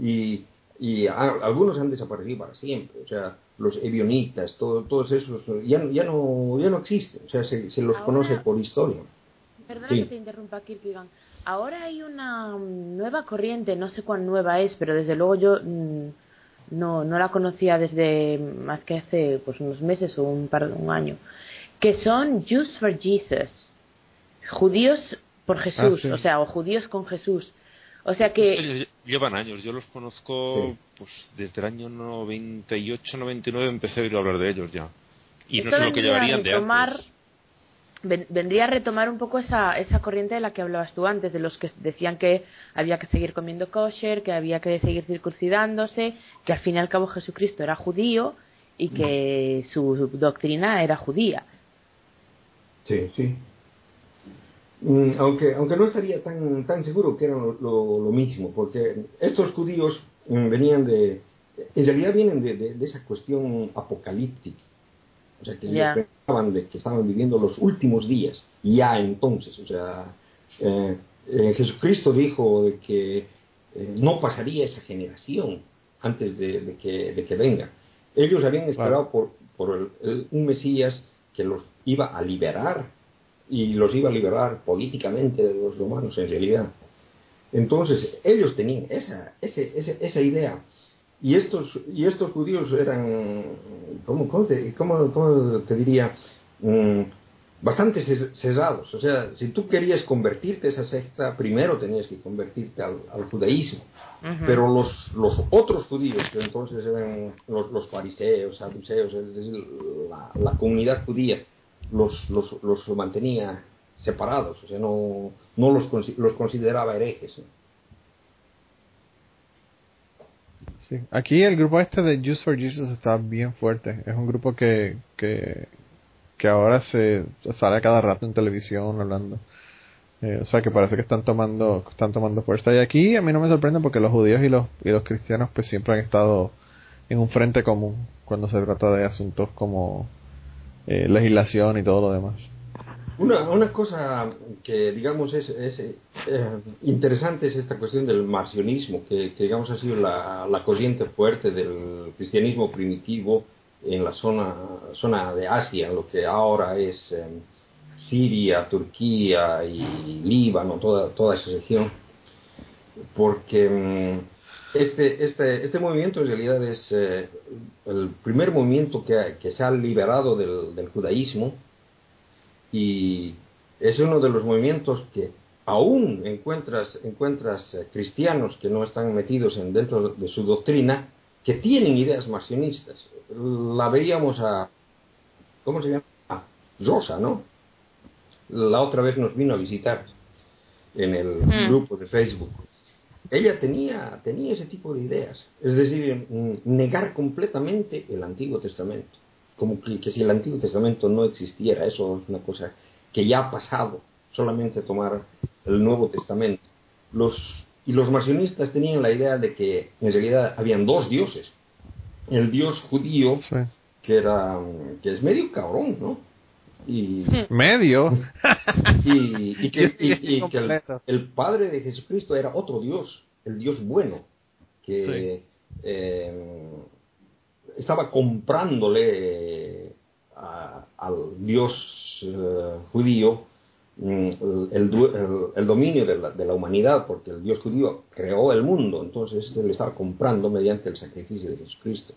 y, y algunos han desaparecido para siempre, o sea, los evionitas, todo, todos esos ya, ya, no, ya no existen, o sea, se, se los conoce por historia. Perdona que te interrumpa, Kierkegaard. Ahora hay una nueva corriente, no sé cuán nueva es, pero desde luego yo... No, no la conocía desde más que hace pues unos meses o un par de un año, que son Jews for Jesus, judíos por Jesús, ah, o sea, o judíos con Jesús. O sea que llevan años, yo los conozco pues desde el año 98, 99 empecé a oír hablar de ellos ya. Y no sé lo que llevarían de antes vendría a retomar un poco esa, esa corriente de la que hablabas tú antes, de los que decían que había que seguir comiendo kosher, que había que seguir circuncidándose, que al fin y al cabo Jesucristo era judío y que su doctrina era judía. Sí, sí. Mm, aunque, aunque no estaría tan, tan seguro que eran lo, mismo, porque estos judíos mm, venían de, en realidad vienen de esa cuestión apocalíptica o sea, que pensaban de que estaban viviendo los últimos días, ya entonces. O sea, eh, eh, Jesucristo dijo de que eh, no pasaría esa generación. antes de, que, de que, venga. Ellos habían esperado por, por un Mesías que los iba a liberar y los iba a liberar políticamente de los romanos en realidad. Entonces, ellos tenían esa, esa idea. Y estos, y estos judíos eran, ¿cómo, cómo, te, cómo, te, diría? Mm, bastante cesados. O sea, si tú querías convertirte a esa secta, primero tenías que convertirte al, judaísmo. Pero los, los otros judíos, que entonces eran los, los fariseos, saduceos, es decir, la, la comunidad judía, los, los, los, mantenía separados, o sea, no, no los, los consideraba herejes. Sí. Aquí el grupo este de Just for Jesus está bien fuerte. Es un grupo que, que, que ahora se sale cada rato en televisión hablando. Eh, o sea que parece que están tomando están tomando fuerza y aquí a mí no me sorprende porque los judíos y los y los cristianos pues siempre han estado en un frente común cuando se trata de asuntos como eh, legislación y todo lo demás una, una cosa que digamos es, es eh, interesante es esta cuestión del marcionismo que, digamos ha sido la, la corriente fuerte del cristianismo primitivo en la zona, zona de Asia, lo que ahora es em, Siria, Turquía y Líbano, toda, toda esa región, porque em, este, este, este movimiento en realidad es eh, el primer movimiento que, que se ha liberado del, del, judaísmo y es uno de los movimientos que aún encuentras, encuentras eh, cristianos que no están metidos en, dentro de su doctrina, que tienen ideas marcionistas. La veíamos a, ¿cómo se llama? Rosa, ¿no? La otra vez nos vino a visitar en el hmm. grupo de Facebook. Ella tenía, tenía ese tipo de ideas, es decir, negar completamente el Antiguo Testamento, como que, que si el Antiguo Testamento no existiera, eso es una cosa que ya ha pasado, solamente tomar el Nuevo Testamento. Los y los marcionistas tenían la idea de que en realidad habían dos dioses. El dios judío, que era que es medio cabrón, ¿no? Y, medio. (laughs) y, que, el, padre de Jesucristo era otro dios, el dios bueno, que eh, estaba comprándole al dios eh, judío Mm, el, el, dominio de la, de la, humanidad, porque el Dios judío creó el mundo, entonces él estaba comprando mediante el sacrificio de Jesucristo.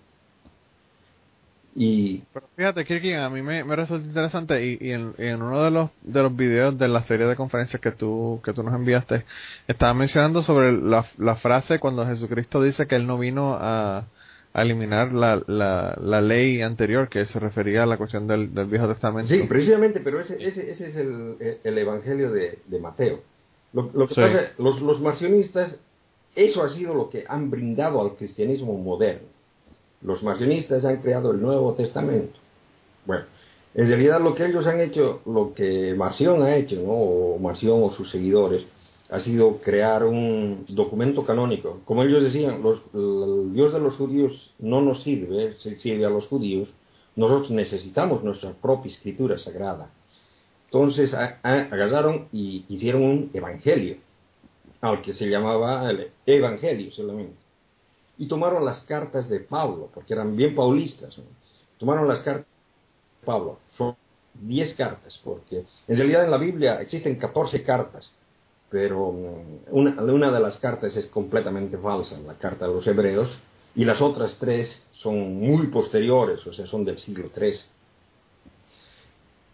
Y... Pero fíjate, Kirky, a mí me, me resulta interesante y, y en, en, uno de los, de los videos de la serie de conferencias que tú, que tú nos enviaste, estaba mencionando sobre la, la frase cuando Jesucristo dice que él no vino a, a eliminar la, la, la, ley anterior que se refería a la cuestión del, del Viejo Testamento. Sí, precisamente, pero ese, ese, ese es el, el, Evangelio de, de Mateo. Lo, lo que pasa, los, los marcionistas, eso ha sido lo que han brindado al cristianismo moderno. Los marcionistas han creado el Nuevo Testamento. Bueno, en realidad lo que ellos han hecho, lo que Marción ha hecho, ¿no? o Marción o sus seguidores, ha sido crear un documento canónico. Como ellos decían, los, el Dios de los judíos no nos sirve, se sirve a los judíos, nosotros necesitamos nuestra propia escritura sagrada. Entonces agarraron y hicieron un evangelio, al que se llamaba el evangelio solamente. Y tomaron las cartas de Pablo, porque eran bien paulistas. Tomaron las cartas de Pablo, son 10 cartas, porque en realidad en la Biblia existen 14 cartas pero una, de las cartas es completamente falsa, la carta de los hebreos, y las otras tres son muy posteriores, o sea, son del siglo III.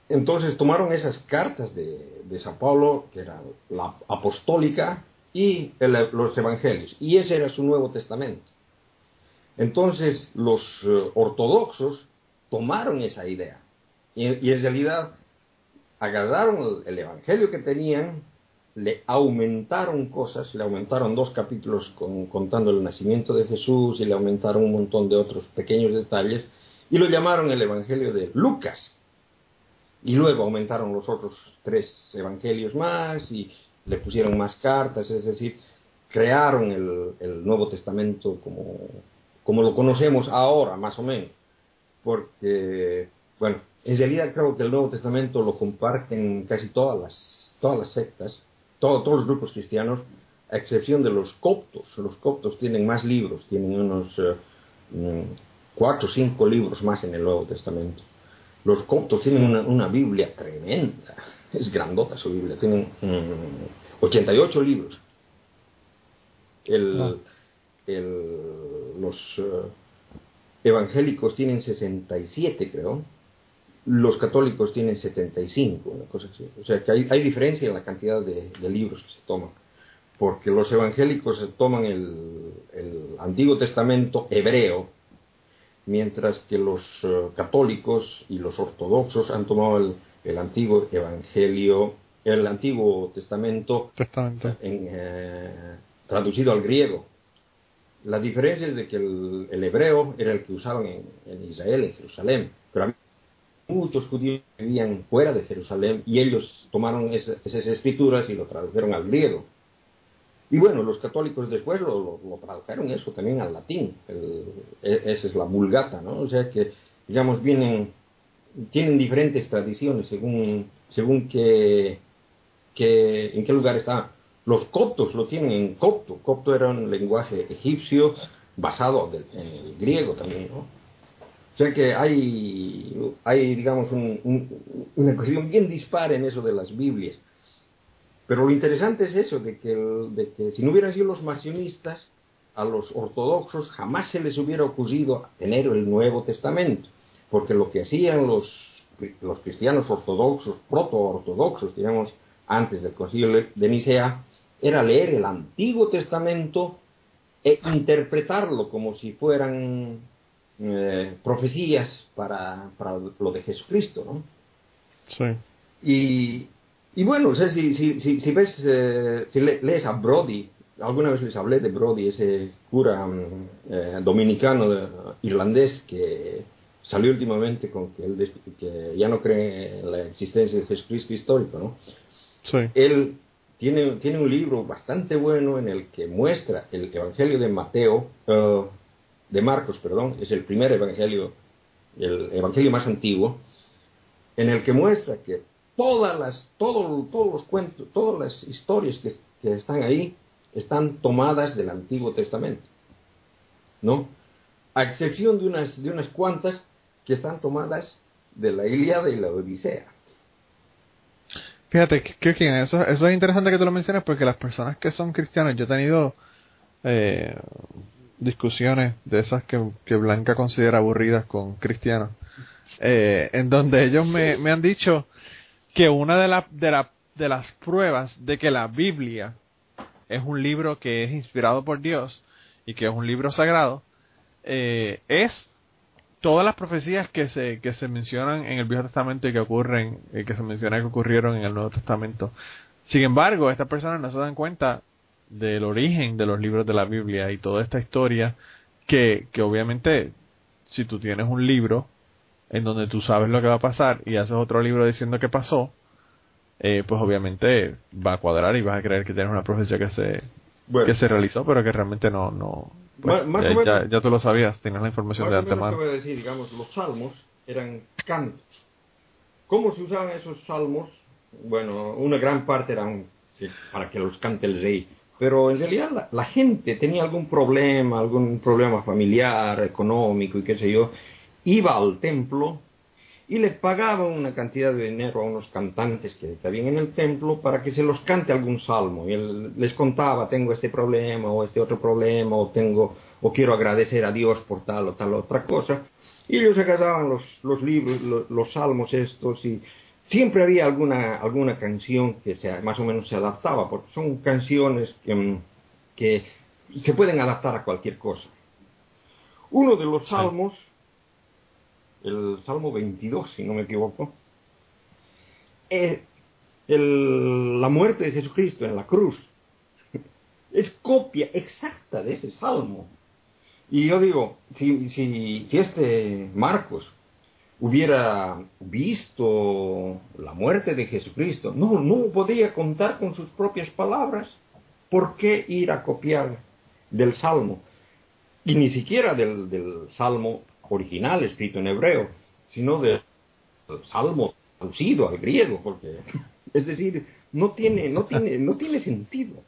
Entonces tomaron esas cartas de, de San Pablo, que era la apostólica, y los evangelios, y ese era su Nuevo Testamento. Entonces los eh, ortodoxos tomaron esa idea, y en realidad agarraron el evangelio que tenían le aumentaron cosas, le aumentaron dos capítulos contando el nacimiento de Jesús y le aumentaron un montón de otros pequeños detalles y lo llamaron el Evangelio de Lucas. Y luego aumentaron los otros tres evangelios más y le pusieron más cartas, es decir, crearon el, el Nuevo Testamento como, como lo conocemos ahora, más o menos. Porque, bueno, en realidad creo que el Nuevo Testamento lo comparten casi todas las, todas las sectas todos los grupos cristianos, a excepción de los coptos. Los coptos tienen más libros, tienen unos eh, mm, cuatro o cinco libros más en el Nuevo Testamento. Los coptos tienen una, una Biblia tremenda, (laughs) es grandota su Biblia, tienen 88 mm, libros. El, ah. el, los eh, evangélicos tienen 67, creo. Los católicos tienen 75, una cosa así. O sea que hay, hay diferencia en la cantidad de, de libros que se toman porque los evangélicos toman el, Antiguo Testamento hebreo, mientras que los eh, católicos y los ortodoxos han tomado el, antiguo Evangelio, el Antiguo Testamento, eh, traducido al griego. La diferencia es de que el, hebreo era el que usaban en, Israel, en Jerusalén, pero había muchos judíos que vivían fuera de Jerusalén y ellos tomaron esas escrituras y lo tradujeron al griego. Y bueno, los católicos después lo, tradujeron eso también al latín. E, esa es la vulgata, ¿no? O sea que, digamos, vienen, tienen diferentes tradiciones según, según que, en qué lugar está. Los coptos lo tienen en copto. Copto era un lenguaje egipcio basado en el griego también, ¿no? O sea que hay, hay digamos, una cuestión bien dispar en eso de las Biblias. Pero lo interesante es eso, de que, si no hubieran sido los marcionistas, a los ortodoxos jamás se les hubiera ocurrido tener el Nuevo Testamento, porque lo que hacían los, los cristianos ortodoxos, proto-ortodoxos, digamos, antes del concilio de Nicea, era leer el Antiguo Testamento e interpretarlo como si fueran eh, profecías para, para, lo de Jesucristo, ¿no? Sí. Y, y bueno, o sea, si, si, si, ves, eh, si lees a Brody, alguna vez les hablé de Brody, ese cura mm, eh, dominicano irlandés que salió últimamente con que, él, que ya no cree en la existencia de Jesucristo histórico, ¿no? Sí. Él tiene, tiene un libro bastante bueno en el que muestra el Evangelio de Mateo, eh, de Marcos, perdón, es el primer Evangelio, el Evangelio más antiguo, en el que muestra que todas las, todos los cuentos, todas las historias que, están ahí están tomadas del Antiguo Testamento. ¿No? A excepción de unas, de unas cuantas que están tomadas de la Ilíada y la Odisea. Fíjate, que eso, eso es interesante que tú lo menciones porque las personas que son cristianas, yo he tenido eh, discusiones de esas que, Blanca considera aburridas con cristianos, eh, en donde ellos me, me han dicho que una de, de, de las pruebas de que la Biblia es un libro que es inspirado por Dios y que es un libro sagrado, eh, es todas las profecías que se, que se mencionan en el Viejo Testamento y que ocurren, eh, que se menciona que ocurrieron en el Nuevo Testamento. Sin embargo, estas personas no se dan cuenta del origen de los libros de la Biblia y toda esta historia que, que obviamente si tú tienes un libro en donde tú sabes lo que va a pasar y haces otro libro diciendo qué pasó, eh, pues obviamente va a cuadrar y vas a creer que tienes una profecía que se que se realizó, pero que realmente no no pues, ya, tú lo sabías, tienes la información de antemano. Decir, digamos, los salmos eran cantos. ¿Cómo se usaban esos salmos? Bueno, una gran parte eran para que los cante el rey, pero en realidad la, gente tenía algún problema, algún problema familiar, económico y qué sé yo, iba al templo y le pagaba una cantidad de dinero a unos cantantes que estaban en el templo para que se los cante algún salmo. Y él les contaba, tengo este problema o este otro problema, o tengo, o quiero agradecer a Dios por tal o tal otra cosa. Y ellos agarraban los, los libros, los, salmos estos, y siempre había alguna, alguna canción que se, más o menos se adaptaba, porque son canciones que, mm, que se pueden adaptar a cualquier cosa. Uno de los salmos el Salmo 22, si no me equivoco, es la muerte de Jesucristo en la cruz. (laughs) Es copia exacta de ese Salmo. Y yo digo, si, si, si este Marcos hubiera visto la muerte de Jesucristo, no, no podía contar con sus propias palabras. ¿Por qué ir a copiar del Salmo? Y ni siquiera del, del Salmo original escrito en hebreo, sino del salmo traducido al griego, porque es decir, no tiene, no tiene, no tiene sentido.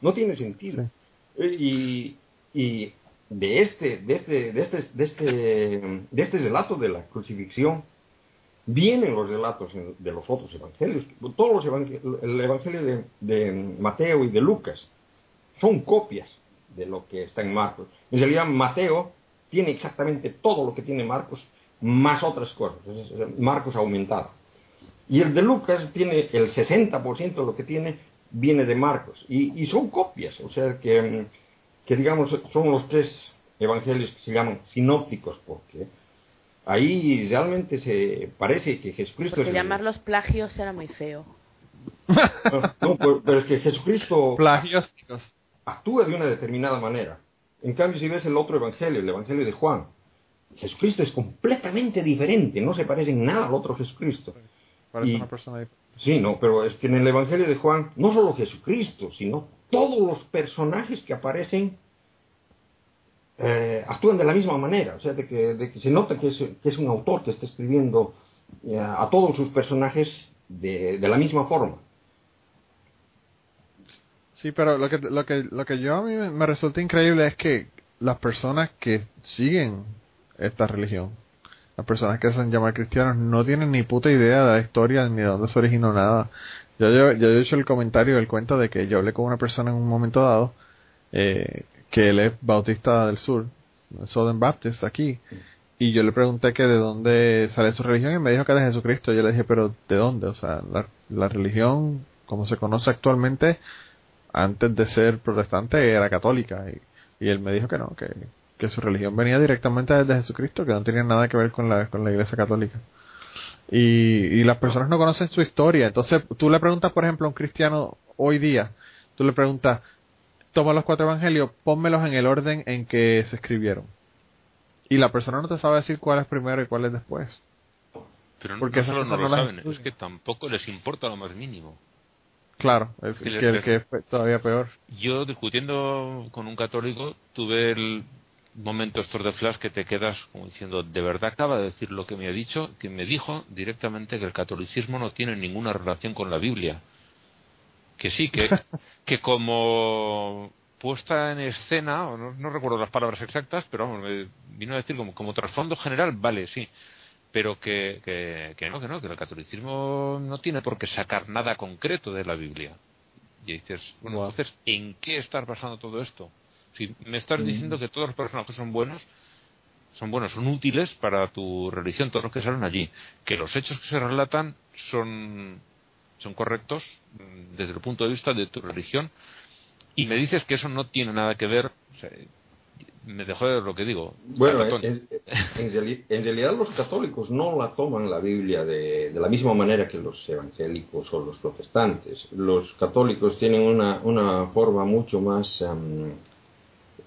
No tiene sentido. Eh, Y, y de este, de este, de este, de este, de este relato de la crucifixión vienen los relatos de los otros evangelios. Todos los evangelios, el evangelio de, Mateo y de Lucas son copias de lo que está en Marcos. En realidad Mateo tiene exactamente todo lo que tiene Marcos, más otras cosas. Es- Marcos aumentado. Y el de Lucas tiene el 60% de lo que tiene, viene de Marcos. Y, y son copias, o sea que, mm, que digamos son los tres evangelios que se llaman sinópticos, porque ahí realmente se parece que Jesucristo Porque es el- llamarlos plagios era muy feo. No, pero, pero es que Jesucristo actúa de una determinada manera. En cambio, si ves el otro evangelio, el evangelio de Juan, Jesucristo es completamente diferente, no se parece en nada al otro Jesucristo. Parece Y- una persona diferente. Sí, no, pero es que en el evangelio de Juan, no solo Jesucristo, sino todos los personajes que aparecen eh, actúan de la misma manera. O sea, de que, de que se nota que es, que es un autor que está escribiendo eh, a todos sus personajes de, de la misma forma. Sí, pero lo que, lo que, lo que yo a mí me resulta increíble es que las personas que siguen esta religión, las personas que se hacen llamar cristianos, no tienen ni puta idea de la historia ni de dónde se originó nada. Yo, yo, he hecho el comentario, el cuento de que yo hablé con una persona en un momento dado, eh, que él es bautista del sur, Southern Baptist aquí, y yo le pregunté que de dónde sale su religión y me dijo que de Jesucristo. Yo le dije, pero ¿de dónde? O sea, la, la religión, como se conoce actualmente, antes de ser protestante era católica y, y él me dijo que no, que, que su religión venía directamente desde Jesucristo, que no tenía nada que ver con la, con la iglesia católica. Y, y las personas no conocen su historia. Entonces, tú le preguntas, por ejemplo, a un cristiano hoy día, tú le preguntas, toma los cuatro evangelios, pónmelos en el orden en que se escribieron. Y la persona no te sabe decir cuál es primero y cuál es después. Pero no, Porque no no lo no las saben, es que tampoco les importa lo más mínimo. Claro, es que que, les- que es todavía peor. Yo discutiendo con un católico tuve el momento estos de flash que te quedas como diciendo, de verdad acaba de decir lo que me ha dicho, que me dijo directamente que el catolicismo no tiene ninguna relación con la Biblia. Que sí, que, (laughs) que como puesta en escena, o no, no recuerdo las palabras exactas, pero vamos, me vino a decir como, como trasfondo general, vale, sí, pero que, que, que no, que no, que el catolicismo no tiene por qué sacar nada concreto de la Biblia. Y dices, bueno, entonces, ¿en qué estás basando todo esto? Si me estás diciendo que todos los personajes son buenos, son buenos, son útiles para tu religión, todos los que salen allí, que los hechos que se relatan son, son correctos mm, desde el punto de vista de tu religión, y me dices que eso no tiene nada que ver, o sea, me dejó de lo que digo. Bueno, en, en reali- en realidad los católicos no la toman la Biblia de, de la misma manera que los evangélicos o los protestantes. Los católicos tienen una, una forma mucho más em,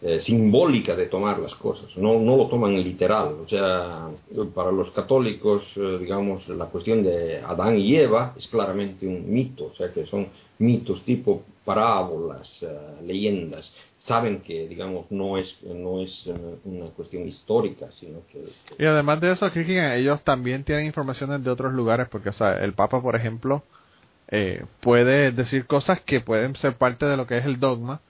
eh, simbólica de tomar las cosas, no, no lo toman literal. O sea, para los católicos, eh, digamos, la cuestión de Adán y Eva es claramente un mito, o sea, que son mitos tipo parábolas, eh, leyendas. Saben que, digamos, no es, no es eh, una cuestión histórica, sino que... Y además de eso, ellos también tienen informaciones de otros lugares, porque, o sea, el Papa, por ejemplo, eh, puede decir cosas que pueden ser parte de lo que es el dogma,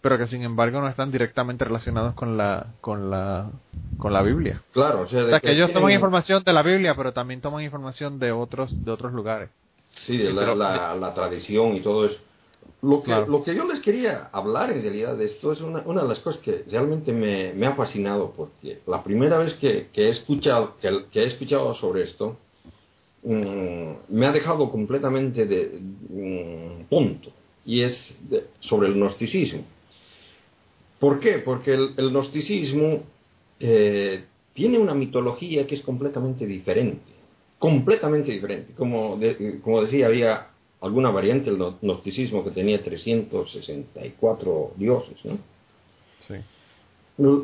pero que sin embargo no están directamente relacionados con la con la con la Biblia. Claro, o sea, O sea, que ellos tienen- toman información de la Biblia, pero también toman información de otros de otros lugares. Sí, de Sí, la, pero- la- la tradición y todo eso. Lo que, Claro. lo que yo les quería hablar en realidad de esto es una, una de las cosas que realmente me, me ha fascinado porque la primera vez que, que he escuchado que, que he escuchado sobre esto mm, me ha dejado completamente de mm, punto y es de- sobre el gnosticismo. ¿Por qué? Porque el, el gnosticismo eh, tiene una mitología que es completamente diferente. Completamente diferente. Como, de- como decía, había alguna variante del gno- gnosticismo que tenía 364 dioses. ¿no? Sí.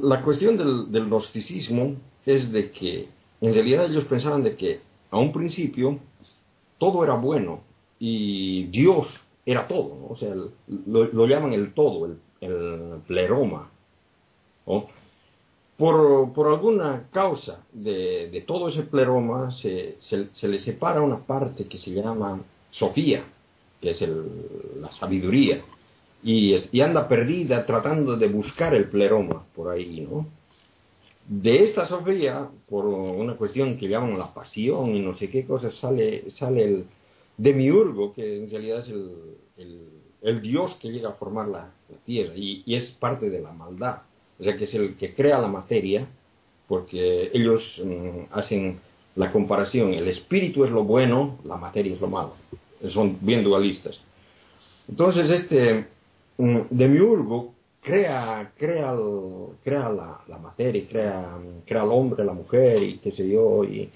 La cuestión del, del gnosticismo es de que en realidad ellos pensaban de que a un principio todo era bueno y Dios era todo, ¿no? o sea, el- lo, lo llaman el todo, el, el pleroma. ¿no? Por, por alguna causa de, de todo ese pleroma se, se, se le separa una parte que se llama Sofía, que es el- la sabiduría, y, y anda perdida tratando de buscar el pleroma por ahí, ¿no? De esta Sofía, por una cuestión que llaman la pasión y no sé qué cosas, sale, sale el demiurgo, que en realidad es el, el, dios que llega a formar la, tierra y, y, es parte de la maldad. O sea, que es el que crea la materia, porque ellos mm, hacen la comparación, el espíritu es lo bueno, la materia es lo malo. Son bien dualistas. Entonces, este mm, demiurgo crea, crea, crea la, la, materia, crea, crea al hombre, la mujer y qué sé yo. Y,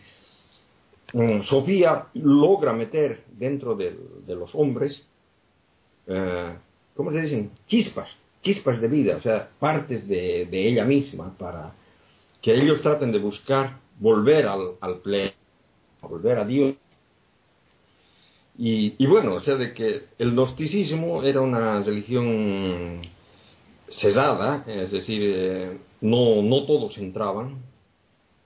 Sofía logra meter dentro de, los hombres, eh, ¿cómo se dicen? Chispas, chispas de vida, o sea, partes de, ella misma para que ellos traten de buscar volver al, al pleno, volver a Dios. Y, y bueno, o sea, de que el gnosticismo era una religión cesada, es decir, eh, no, no todos entraban.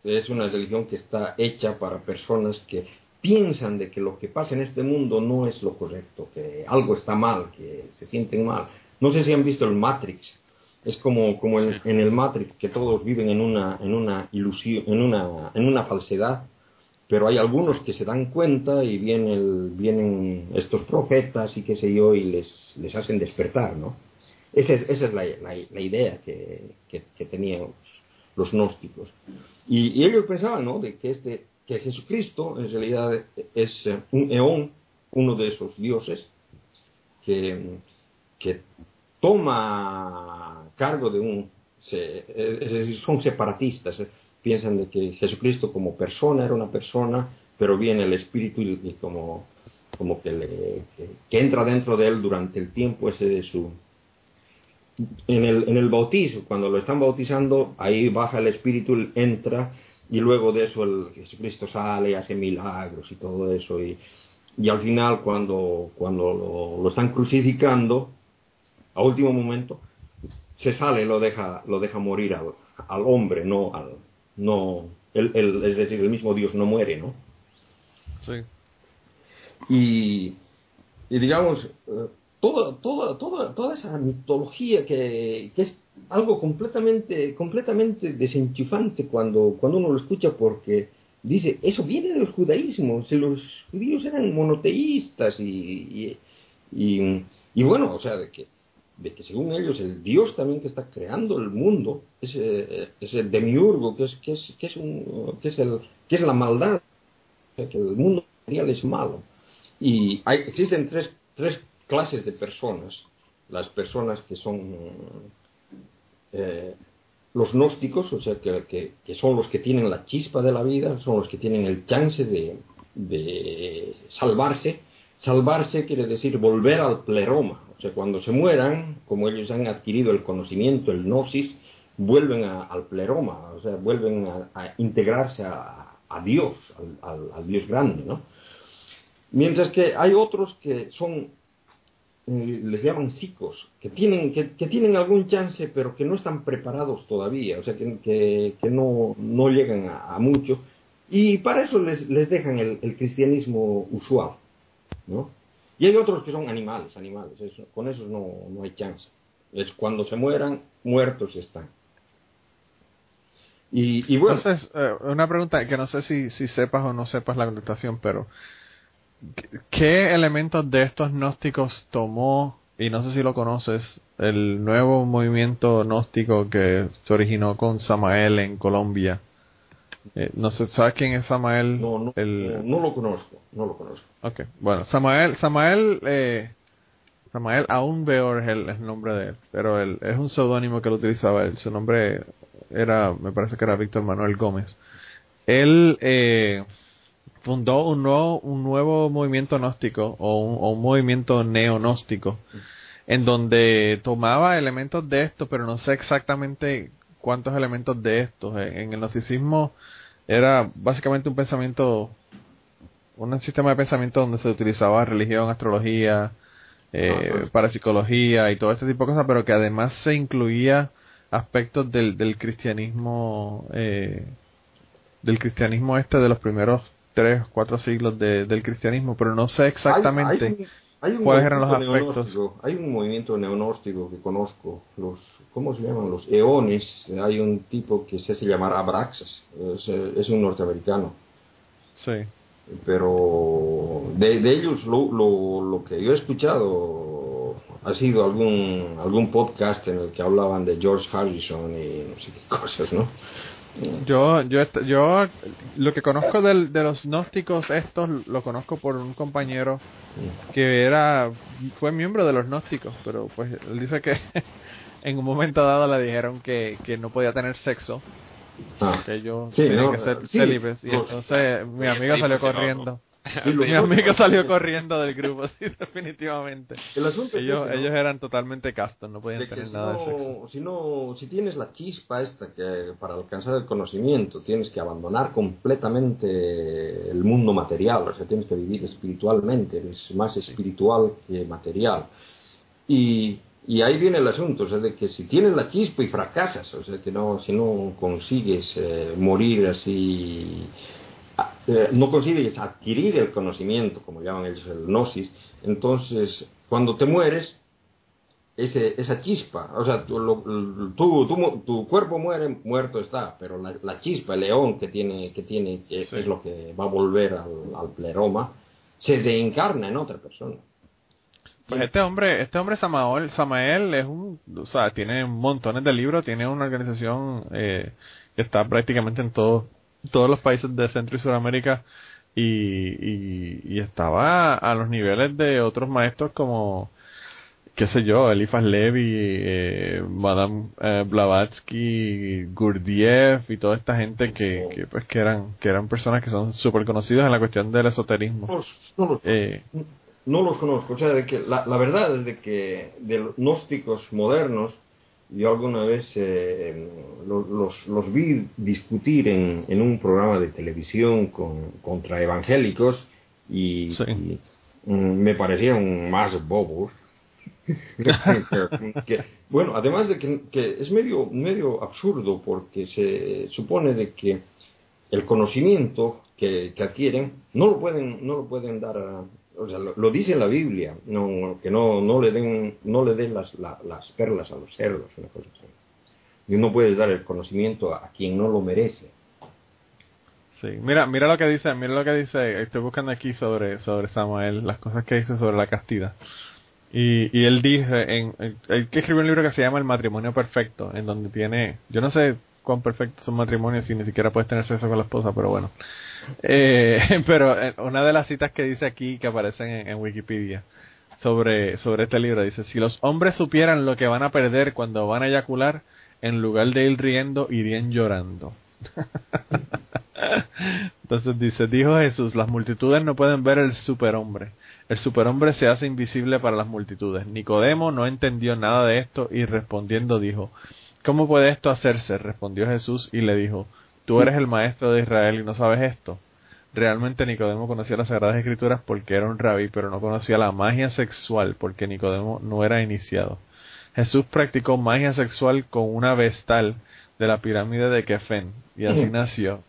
Es una religión que está hecha para personas que piensan de que lo que pasa en este mundo no es lo correcto, que algo está mal, que se sienten mal. No sé si han visto el Matrix. Es como, como en, el Matrix, que todos viven en una, en una ilusión, en una, en una falsedad, pero hay algunos que se dan cuenta y vienen, vienen estos profetas y qué sé yo y les, les hacen despertar, ¿no? Esa es, esa es la, la, idea que, que, tenían los, gnósticos. Y, ellos pensaban ¿no? de que, este, que Jesucristo en realidad es eh, un eón, uno de esos dioses, que, que toma cargo de un... son separatistas, eh, piensan de que Jesucristo como persona era una persona, pero viene el espíritu y, como, como que, le, que entra dentro de él durante el tiempo ese de su, en el, en el bautizo, cuando lo están bautizando, ahí baja el Espíritu, entra, y luego de eso el Jesucristo sale, hace milagros y todo eso, y, y al final cuando, cuando lo, están crucificando, a último momento, se sale, lo deja, lo deja morir al, al hombre, no al, no, el, el, es decir, el mismo Dios no muere, ¿no? Sí. Y, y digamos, eh, toda, toda, toda, toda esa mitología que, que, es algo completamente, completamente desenchufante cuando, cuando uno lo escucha porque dice, eso viene del judaísmo, si los judíos eran monoteístas y, y, y, bueno, o sea, de que, de que según ellos el Dios también que está creando el mundo es, es el demiurgo, que es, que es, que es, un, que es, el, que es la maldad, o sea, que el mundo material es malo. Y hay, existen tres, tres clases de personas, las personas que son eh, los gnósticos, o sea, que, que, son los que tienen la chispa de la vida, son los que tienen el chance de, de salvarse. Salvarse quiere decir volver al pleroma, o sea, cuando se mueran, como ellos han adquirido el conocimiento, el gnosis, vuelven al pleroma, o sea, vuelven a, integrarse a, a Dios, al, al, Dios grande, ¿no? Mientras que hay otros que son les llaman psicos, que tienen, que, tienen algún chance, pero que no están preparados todavía, o sea, que, no, no llegan a, mucho, y para eso les, les dejan el, cristianismo usual, ¿no? Y hay otros que son animales, animales, eso, con esos no, no hay chance. Es cuando se mueran, muertos están. Y, y bueno. Entonces, eh, una pregunta que no sé si, si sepas o no sepas la contestación, pero ¿Qué elementos de estos gnósticos tomó, y no sé si lo conoces, el nuevo movimiento gnóstico que se originó con Samael en Colombia? Eh, no sé, ¿sabes quién es Samael? No, no, no, lo conozco, no lo conozco. Ok, bueno, Samael, Samael, eh, Samael aún peor es el, nombre de él, pero él, es un seudónimo que él utilizaba él. Su nombre era, me parece que era Víctor Manuel Gómez. Él eh, fundó un nuevo, un nuevo movimiento gnóstico o un, movimiento neonóstico en donde tomaba elementos de esto, pero no sé exactamente cuántos elementos de estos. En el gnosticismo era básicamente un pensamiento, un sistema de pensamiento donde se utilizaba religión, astrología, eh, ah, pues. parapsicología y todo este tipo de cosas, pero que además se incluía aspectos del, del cristianismo, eh, del cristianismo este de los primeros tres, cuatro siglos de, del cristianismo, pero no sé exactamente. Hay un ¿Cuáles eran los aspectos? Hay un movimiento neonóstico que conozco, los, ¿cómo se llaman? Los eones. Hay un tipo que se hace llamar Abraxas, es, es un norteamericano. Sí. Pero de, de ellos lo, lo, lo que yo he escuchado ha sido algún, algún podcast en el que hablaban de George Harrison y no sé qué (laughs) cosas, ¿no? Yo, yo, yo, lo que conozco del- de los gnósticos estos, lo conozco por un compañero que era, fue miembro de los gnósticos, pero pues él dice que (laughs) en un momento dado le dijeron que, que no podía tener sexo, Ah. que ellos Sí, tenían no, que ser sí, célibes, y los- entonces mi amigo salió corriendo. (laughs) Mi amigo salió corriendo del grupo, (laughs) sí, definitivamente. El asunto es Ellos, ese, ¿no? ellos eran totalmente castos, no podían de tener si nada de sexo. no, si no, si tienes la chispa esta que para alcanzar el conocimiento tienes que abandonar completamente el mundo material, o sea, tienes que vivir espiritualmente, eres más espiritual que material. Y, y ahí viene el asunto, o sea, de que si tienes la chispa y fracasas, o sea, que no, si no consigues eh, morir así eh, no consigues adquirir el conocimiento, como llaman ellos el gnosis, entonces cuando te mueres, ese, esa chispa, o sea, tu, lo- tu, tu, mu- tu cuerpo muere, muerto está, pero la, la chispa, el león que tiene, que tiene, que Sí. es lo que va a volver al, al pleroma, se reencarna en otra persona. Pues este hombre, este hombre Samael, Samael es un, o sea, tiene montones de libros, tiene una organización eh, que está prácticamente en todos todos los países de Centro y Sudamérica y, y, y estaba a los niveles de otros maestros como, qué sé yo, Elifas Levi, eh, Madame eh, Blavatsky, Gurdjieff y toda esta gente que, que pues que eran que eran personas que son súper conocidas en la cuestión del esoterismo. No los- no los- Eh, no los conozco. O sea, de que la, la verdad es de que de los gnósticos modernos, yo alguna vez eh, los, los, los vi discutir en, en un programa de televisión con, contra evangélicos y, Sí. y, mm, me parecieron más bobos. (laughs) Que- que- bueno, además de que, que es medio, medio absurdo porque se supone de que el conocimiento que, que adquieren no lo pueden no lo pueden dar a- o sea lo, lo dice en la Biblia no que no no le den no le den las la- las perlas a los cerdos una cosa así. No puedes dar el conocimiento a, a quien no lo merece. Sí, mira, mira lo que dice, mira lo que dice, estoy buscando aquí sobre, sobre Samuel, las cosas que dice sobre la castidad. Y, y él dice, en- él que escribió un libro que se llama El matrimonio perfecto, en donde tiene, yo no sé cuán perfecto es un matrimonio si ni siquiera puedes tener sexo con la esposa, pero bueno. Eh, (laughs) pero eh, una de las citas que dice aquí, que aparecen en, en Wikipedia, sobre, sobre este libro, dice, si los hombres supieran lo que van a perder cuando van a eyacular, en lugar de ir riendo, irían llorando. (laughs) Entonces dice, dijo Jesús, las multitudes no pueden ver el superhombre. El superhombre se hace invisible para las multitudes. Nicodemo no entendió nada de esto y respondiendo dijo, ¿cómo puede esto hacerse? Respondió Jesús y le dijo, tú eres el maestro de Israel y no sabes esto. Realmente Nicodemo conocía las Sagradas Escrituras porque era un rabí, pero no conocía la magia sexual porque Nicodemo no era iniciado. Jesús practicó magia sexual con una vestal de la pirámide de Kefen y así nació.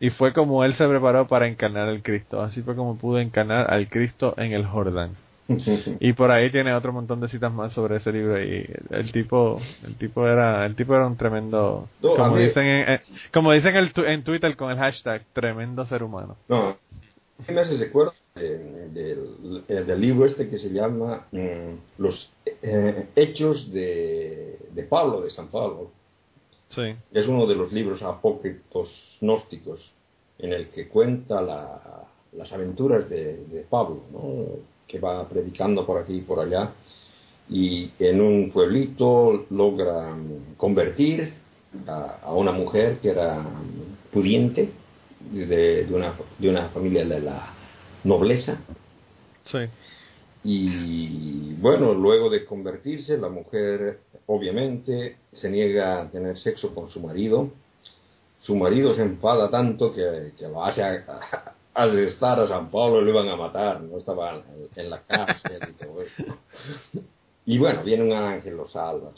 Y fue como él se preparó para encarnar al Cristo. Así fue como pudo encarnar al Cristo en el Jordán. (laughs) Y por ahí tiene otro montón de citas más sobre ese libro y el tipo el tipo era el tipo era un tremendo No, como mí- dicen en, eh, como dicen el tu- en Twitter con el hashtag tremendo ser humano. no ¿qué me hace recuerdo del, del libro este que se llama mm, los eh, hechos de, de Pablo de San Pablo Sí. es uno de los libros apócrifos gnósticos en el que cuenta la- las aventuras de, de Pablo, ¿no? Que va predicando por aquí y por allá, y en un pueblito logra convertir a, a una mujer que era pudiente, de, de una, de una familia de la nobleza, Sí. y bueno, luego de convertirse, la mujer obviamente se niega a tener sexo con su marido. Su marido se enfada tanto que, que lo hace a, a- arrestar a San Pablo y lo iban a matar. No estaba en, en la cárcel y todo eso. Y bueno, viene un ángel, lo salva.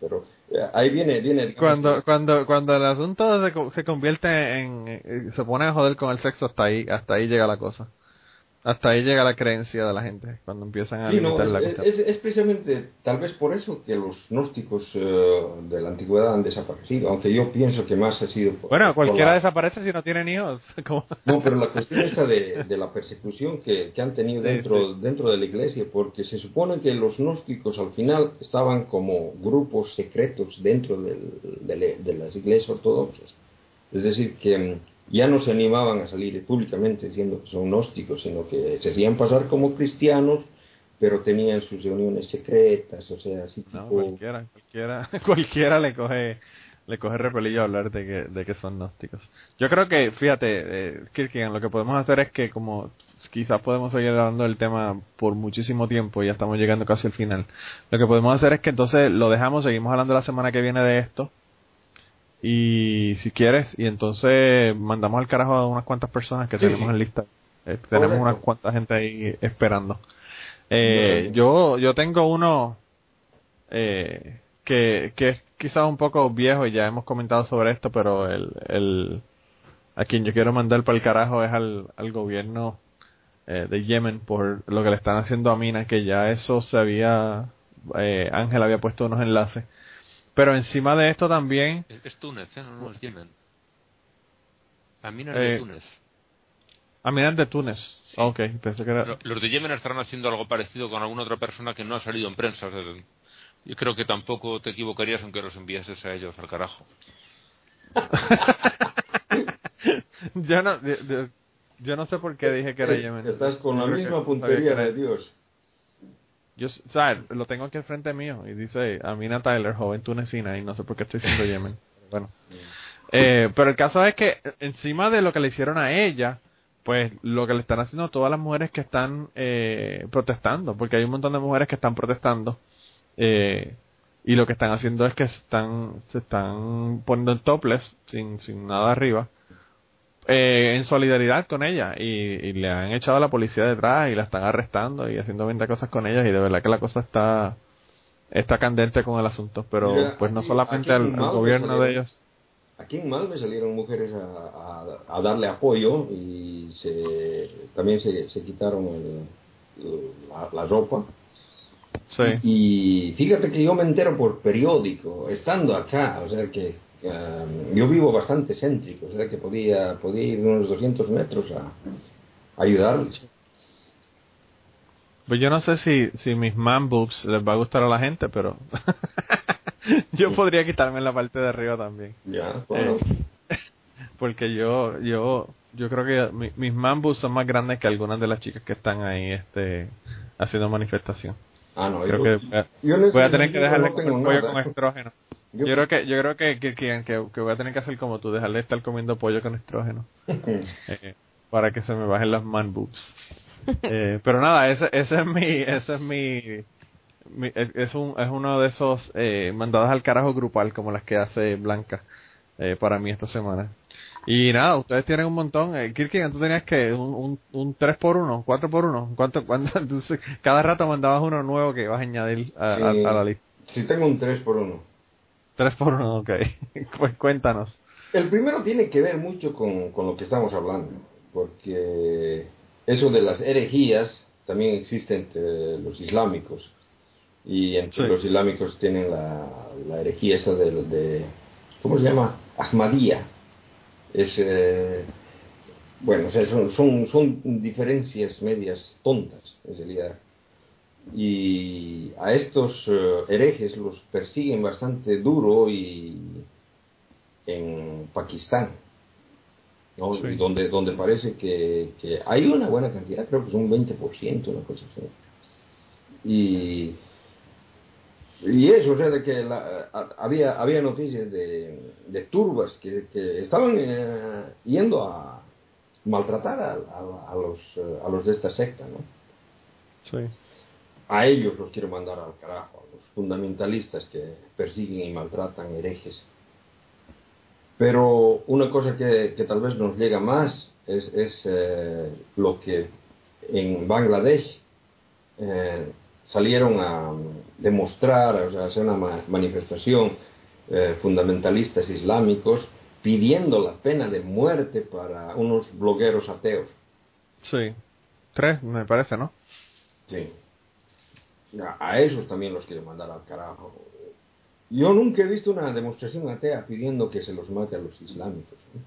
Pero eh, ahí viene, viene Cuando cuando cuando el asunto se, se convierte en eh, se pone a joder con el sexo hasta ahí hasta ahí llega la cosa. Hasta ahí llega la creencia de la gente cuando empiezan a limitar la es, es, es, precisamente tal vez por eso que los gnósticos eh, de la antigüedad han desaparecido, aunque yo pienso que más ha sido por, Bueno, cualquiera desaparece si no tienen hijos. (laughs) No, pero la cuestión esta de, de la persecución que, que han tenido dentro, dentro de la iglesia, porque se supone que los gnósticos al final estaban como grupos secretos dentro del, de, de las iglesias ortodoxas. Es decir, que mm, ya no se animaban a salir públicamente diciendo que son gnósticos, sino que se hacían pasar como cristianos, pero tenían sus reuniones secretas, o sea, así no, cualquiera, cualquiera, (laughs) cualquiera le coge le coge repelillo a hablar de que, de que son gnósticos. Yo creo que, fíjate, eh, Kirkigan, lo que podemos hacer es que como quizás podemos seguir hablando del tema por muchísimo tiempo, ya estamos llegando casi al final, lo que podemos hacer es que entonces lo dejamos, seguimos hablando la semana que viene de esto, y si quieres y entonces mandamos al carajo a unas cuantas personas que tenemos en lista. Eh, tenemos unas cuantas gente ahí esperando. Eh, yo yo tengo uno eh, que, que es quizás un poco viejo y ya hemos comentado sobre esto pero el, el a quien yo quiero mandar para el carajo es al, al gobierno eh, de Yemen por lo que le están haciendo a Mina que ya eso se había eh, Ángel había puesto unos enlaces pero encima de esto también... Es, es Túnez, ¿eh? no, no es Yemen. Aminas eh, de Túnez. Aminas de Túnez. Sí. Ok, pensé que era... Los de Yemen estarán haciendo algo parecido con alguna otra persona que no ha salido en prensa. O sea, yo creo que tampoco te equivocarías aunque los enviases a ellos al carajo. (laughs) yo no... Yo no sé por qué dije que era Yemen. Estás con la misma puntería de Dios. Yo, ¿sabes? Lo tengo aquí al frente mío y dice Amina Tyler, joven tunecina, y no sé por qué estoy diciendo Yemen. Bueno. Eh, pero el caso es que encima de lo que le hicieron a ella, pues lo que le están haciendo a todas las mujeres que están eh, protestando, porque hay un montón de mujeres que están protestando eh, y lo que están haciendo es que se están, se están poniendo en topless, sin, sin nada arriba, eh, en solidaridad con ella y, le han echado a la policía detrás y la están arrestando y haciendo 20 cosas con ellas y de verdad que la cosa está está candente con el asunto pero pues no solamente al, gobierno de ellos aquí en Malme salieron mujeres a, a, darle apoyo y se, también se, se quitaron el, la, la, ropa sí. y, y fíjate que yo me entero por periódico estando acá o sea que Uh, yo vivo bastante céntrico, o sea que podía, podía ir unos 200 metros a, a ayudarles. Pues yo no sé si, si mis man boobs les va a gustar a la gente, pero (laughs) yo podría quitarme la parte de arriba también. Ya, bueno. Eh, (laughs) porque yo, yo, yo creo que mi, mis man boobs son más grandes que algunas de las chicas que están ahí, este, haciendo manifestación. Ah, no, creo yo, que voy, voy a tener que dejarle no comer pollo con estrógeno. Yo, yo, creo que yo creo que, que, que, que, voy a tener que hacer como tú, dejarle de estar comiendo pollo con estrógeno (laughs) eh, para que se me bajen las man boobs. (laughs) Eh, pero nada, ese, ese es mi, ese es mi, mi es un es uno de esos eh, mandados al carajo grupal como las que hace Blanca eh, para mí esta semana. Y nada, ustedes tienen un montón. Eh, Kirkin, tú tenías que un, un, un 3 por 1 4 por 1 ¿Cuánto, cuánto? (laughs) Entonces, cada rato mandabas uno nuevo que ibas a añadir a, sí, a, a la lista. Sí, tengo un 3 por 1 3 por 1 ok. (laughs) pues cuéntanos. El primero tiene que ver mucho con, con lo que estamos hablando, porque eso de las herejías también existe entre los islámicos. Y entre sí. los islámicos tienen la, la herejía esa de, de, ¿Cómo se llama? Ahmadía. Es. Eh, bueno, o sea, son, son, son diferencias medias tontas, en realidad y a estos uh, herejes los persiguen bastante duro y en Pakistán ¿no? sí. donde donde parece que, que, hay una buena cantidad creo que son un 20% una cosa así y y eso, o sea, de que la, había, había noticias de, de turbas que, que estaban eh, yendo a maltratar a, a, a los, a los de esta secta, ¿no? Sí a ellos los quiero mandar al carajo, a los fundamentalistas que persiguen y maltratan herejes. Pero una cosa que, que tal vez nos llega más es, es eh, lo que en Bangladesh eh, salieron a demostrar, o sea, hacer una ma manifestación eh, fundamentalistas islámicos pidiendo la pena de muerte para unos blogueros ateos. Sí tres, me parece, ¿no? Sí. A, a esos también los quiero mandar al carajo. Yo nunca he visto una demostración atea pidiendo que se los mate a los islámicos. ¿eh?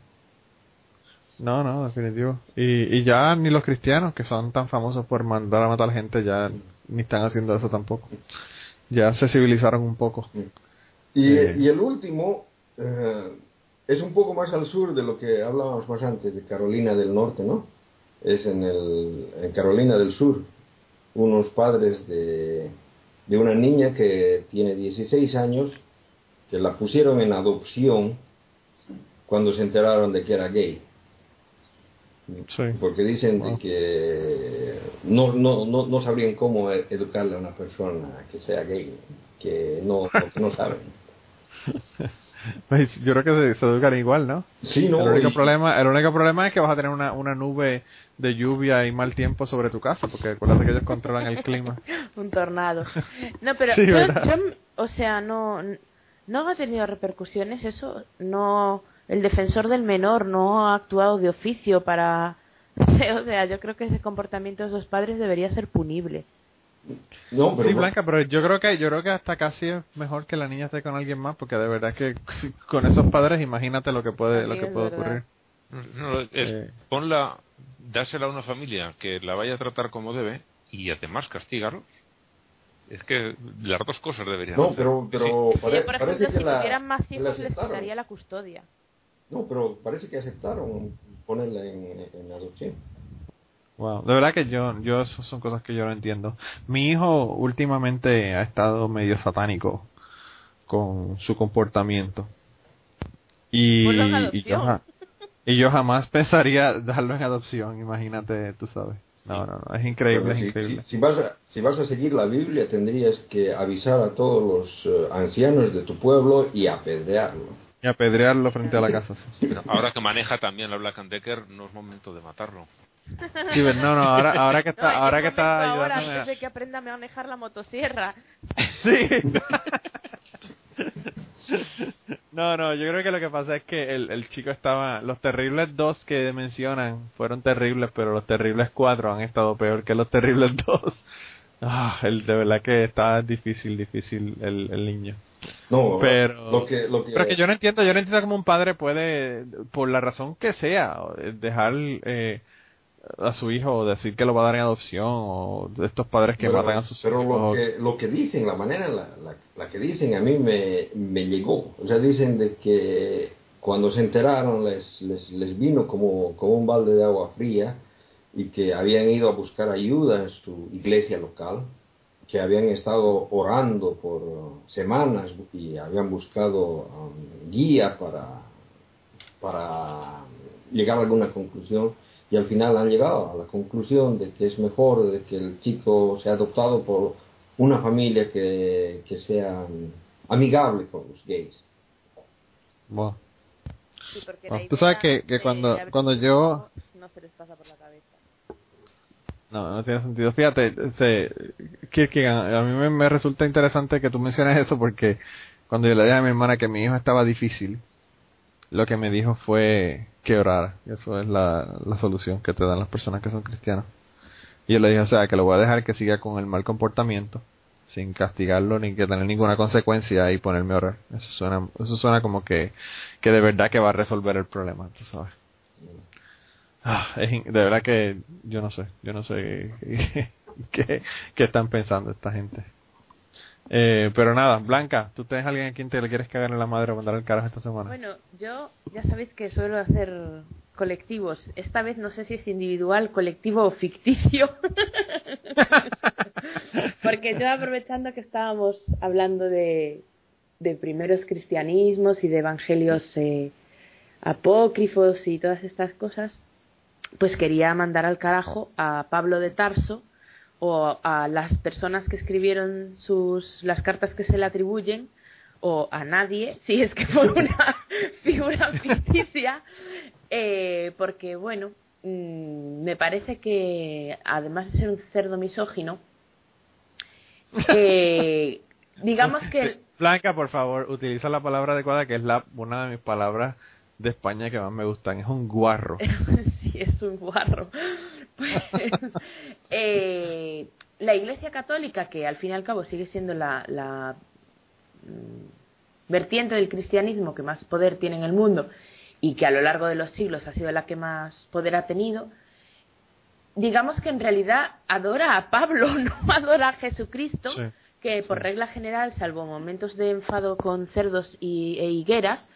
No, no, definitivo. Y, y ya ni los cristianos, que son tan famosos por mandar a matar gente, ya ni están haciendo eso tampoco. Ya se civilizaron un poco. Y, Eh. y el último eh, es un poco más al sur de lo que hablábamos más antes, de Carolina del Norte, ¿no? Es en, el, en Carolina del Sur. Unos padres de, de una niña que tiene 16 años, que la pusieron en adopción cuando se enteraron de que era gay. Sí. Porque dicen de que no, no, no, no sabrían cómo e- educarle a una persona que sea gay, que no, que no saben. (laughs) (laughs) Pues yo creo que se, se educan igual, ¿no? Sí, no, el, único y- problema, el único problema es que vas a tener una, una nube de lluvia y mal tiempo sobre tu casa, porque acuérdate que ellos controlan el clima. (laughs) un tornado. No, pero (laughs) Sí, yo, ¿verdad? yo, o sea, no, no ha tenido repercusiones eso. No, el defensor del menor no ha actuado de oficio para, o sea, yo creo que ese comportamiento de esos padres debería ser punible. No, pero sí, Blanca, pero yo creo que yo creo que hasta casi es mejor que la niña esté con alguien más, porque de verdad que si- con esos padres imagínate lo que puede lo Sí, que es puede verdad. ocurrir. No, es- Eh. Ponla, dásela a una familia que la vaya a tratar como debe y además castigarlos. Es que las dos cosas deberían no, hacer. pero, pero Yo, pare- por parece ejemplo, que si la, tuvieran más que hijos les aceptaron. quitaría la custodia. No, pero parece que aceptaron ponerla en, en adopción. Wow, de verdad que yo, yo, esas son cosas que yo no entiendo. Mi hijo últimamente ha estado medio satánico con su comportamiento. Y, y, yo, y yo jamás (laughs) pensaría darlo en adopción, imagínate, tú sabes. No, no, no, es increíble, Pero es si, increíble. si- si vas a, si vas a seguir la Biblia, tendrías que avisar a todos los eh, ancianos de tu pueblo y apedrearlo. Y apedrearlo frente a la casa. Sí, ahora que maneja también la Black and Decker, no es momento de matarlo. Sí, pero no, no, ahora, ahora que No, está, ¿en ahora que está ahora, antes de que aprenda a manejar la motosierra. (laughs) Sí. No, no, yo creo que lo que pasa es que el, el chico estaba... Los terribles dos que mencionan fueron terribles, pero los terribles cuatro han estado peor que los terribles dos. Ah, el, de verdad que está difícil, difícil el, el niño. No, Pero, lo que, lo que, pero que yo no entiendo, yo no entiendo cómo un padre puede, por la razón que sea, dejar eh, a su hijo decir que lo va a dar en adopción o de estos padres que pero, matan a sus pero lo hijos. que, lo que dicen, la manera en la, la, la que dicen a mí me, me llegó. O sea, dicen de que cuando se enteraron les, les, les vino como, como un balde de agua fría y que habían ido a buscar ayuda en su iglesia local, que habían estado orando por semanas y habían buscado um, guía para, para llegar a alguna conclusión y al final han llegado a la conclusión de que es mejor de que el chico sea adoptado por una familia que, que sea amigable con los gays. Bueno. Sí, tú sabes que- que cuando- cuando yo- No se les pasa por la cabeza. No, no tiene sentido. Fíjate, se, Kierkegaard, a mí me, me resulta interesante que tú menciones eso porque cuando yo le dije a mi hermana que mi hijo estaba difícil, lo que me dijo fue que orara. Eso es la, solución que te dan las personas que son cristianas. Y yo le dije, o sea, que lo voy a dejar que siga con el mal comportamiento, sin castigarlo ni que tener ninguna consecuencia y ponerme a orar. Eso suena, eso suena como que, que de verdad que va a resolver el problema, tú sabes. Ah, de verdad que yo no sé, yo no sé (laughs) qué, qué están pensando esta gente. Eh, pero nada, Blanca, ¿tú tienes alguien a quien te le quieres cagar en la madre o mandar el carajo esta semana? Bueno, yo ya sabéis que suelo hacer colectivos. Esta vez no sé si es individual, colectivo o ficticio. (laughs) Porque yo aprovechando que estábamos hablando de, de primeros cristianismos y de evangelios eh, apócrifos y todas estas cosas, pues quería mandar al carajo a Pablo de Tarso o a las personas que escribieron sus las cartas que se le atribuyen o a nadie (laughs) si es que fue una (laughs) figura ficticia eh, porque bueno mm, me parece que además de ser un cerdo misógino (laughs) eh, digamos que el- Blanca, por favor, utiliza la palabra adecuada que es la una de mis palabras de España que más me gustan. Es un guarro. sí, es un guarro. (laughs) Eh, la Iglesia Católica, que al fin y al cabo sigue siendo la, la mm, vertiente del cristianismo que más poder tiene en el mundo y que a lo largo de los siglos ha sido la que más poder ha tenido, digamos que en realidad adora a Pablo, (laughs) no adora a Jesucristo, que por regla general, salvo momentos de enfado con cerdos y, e higueras,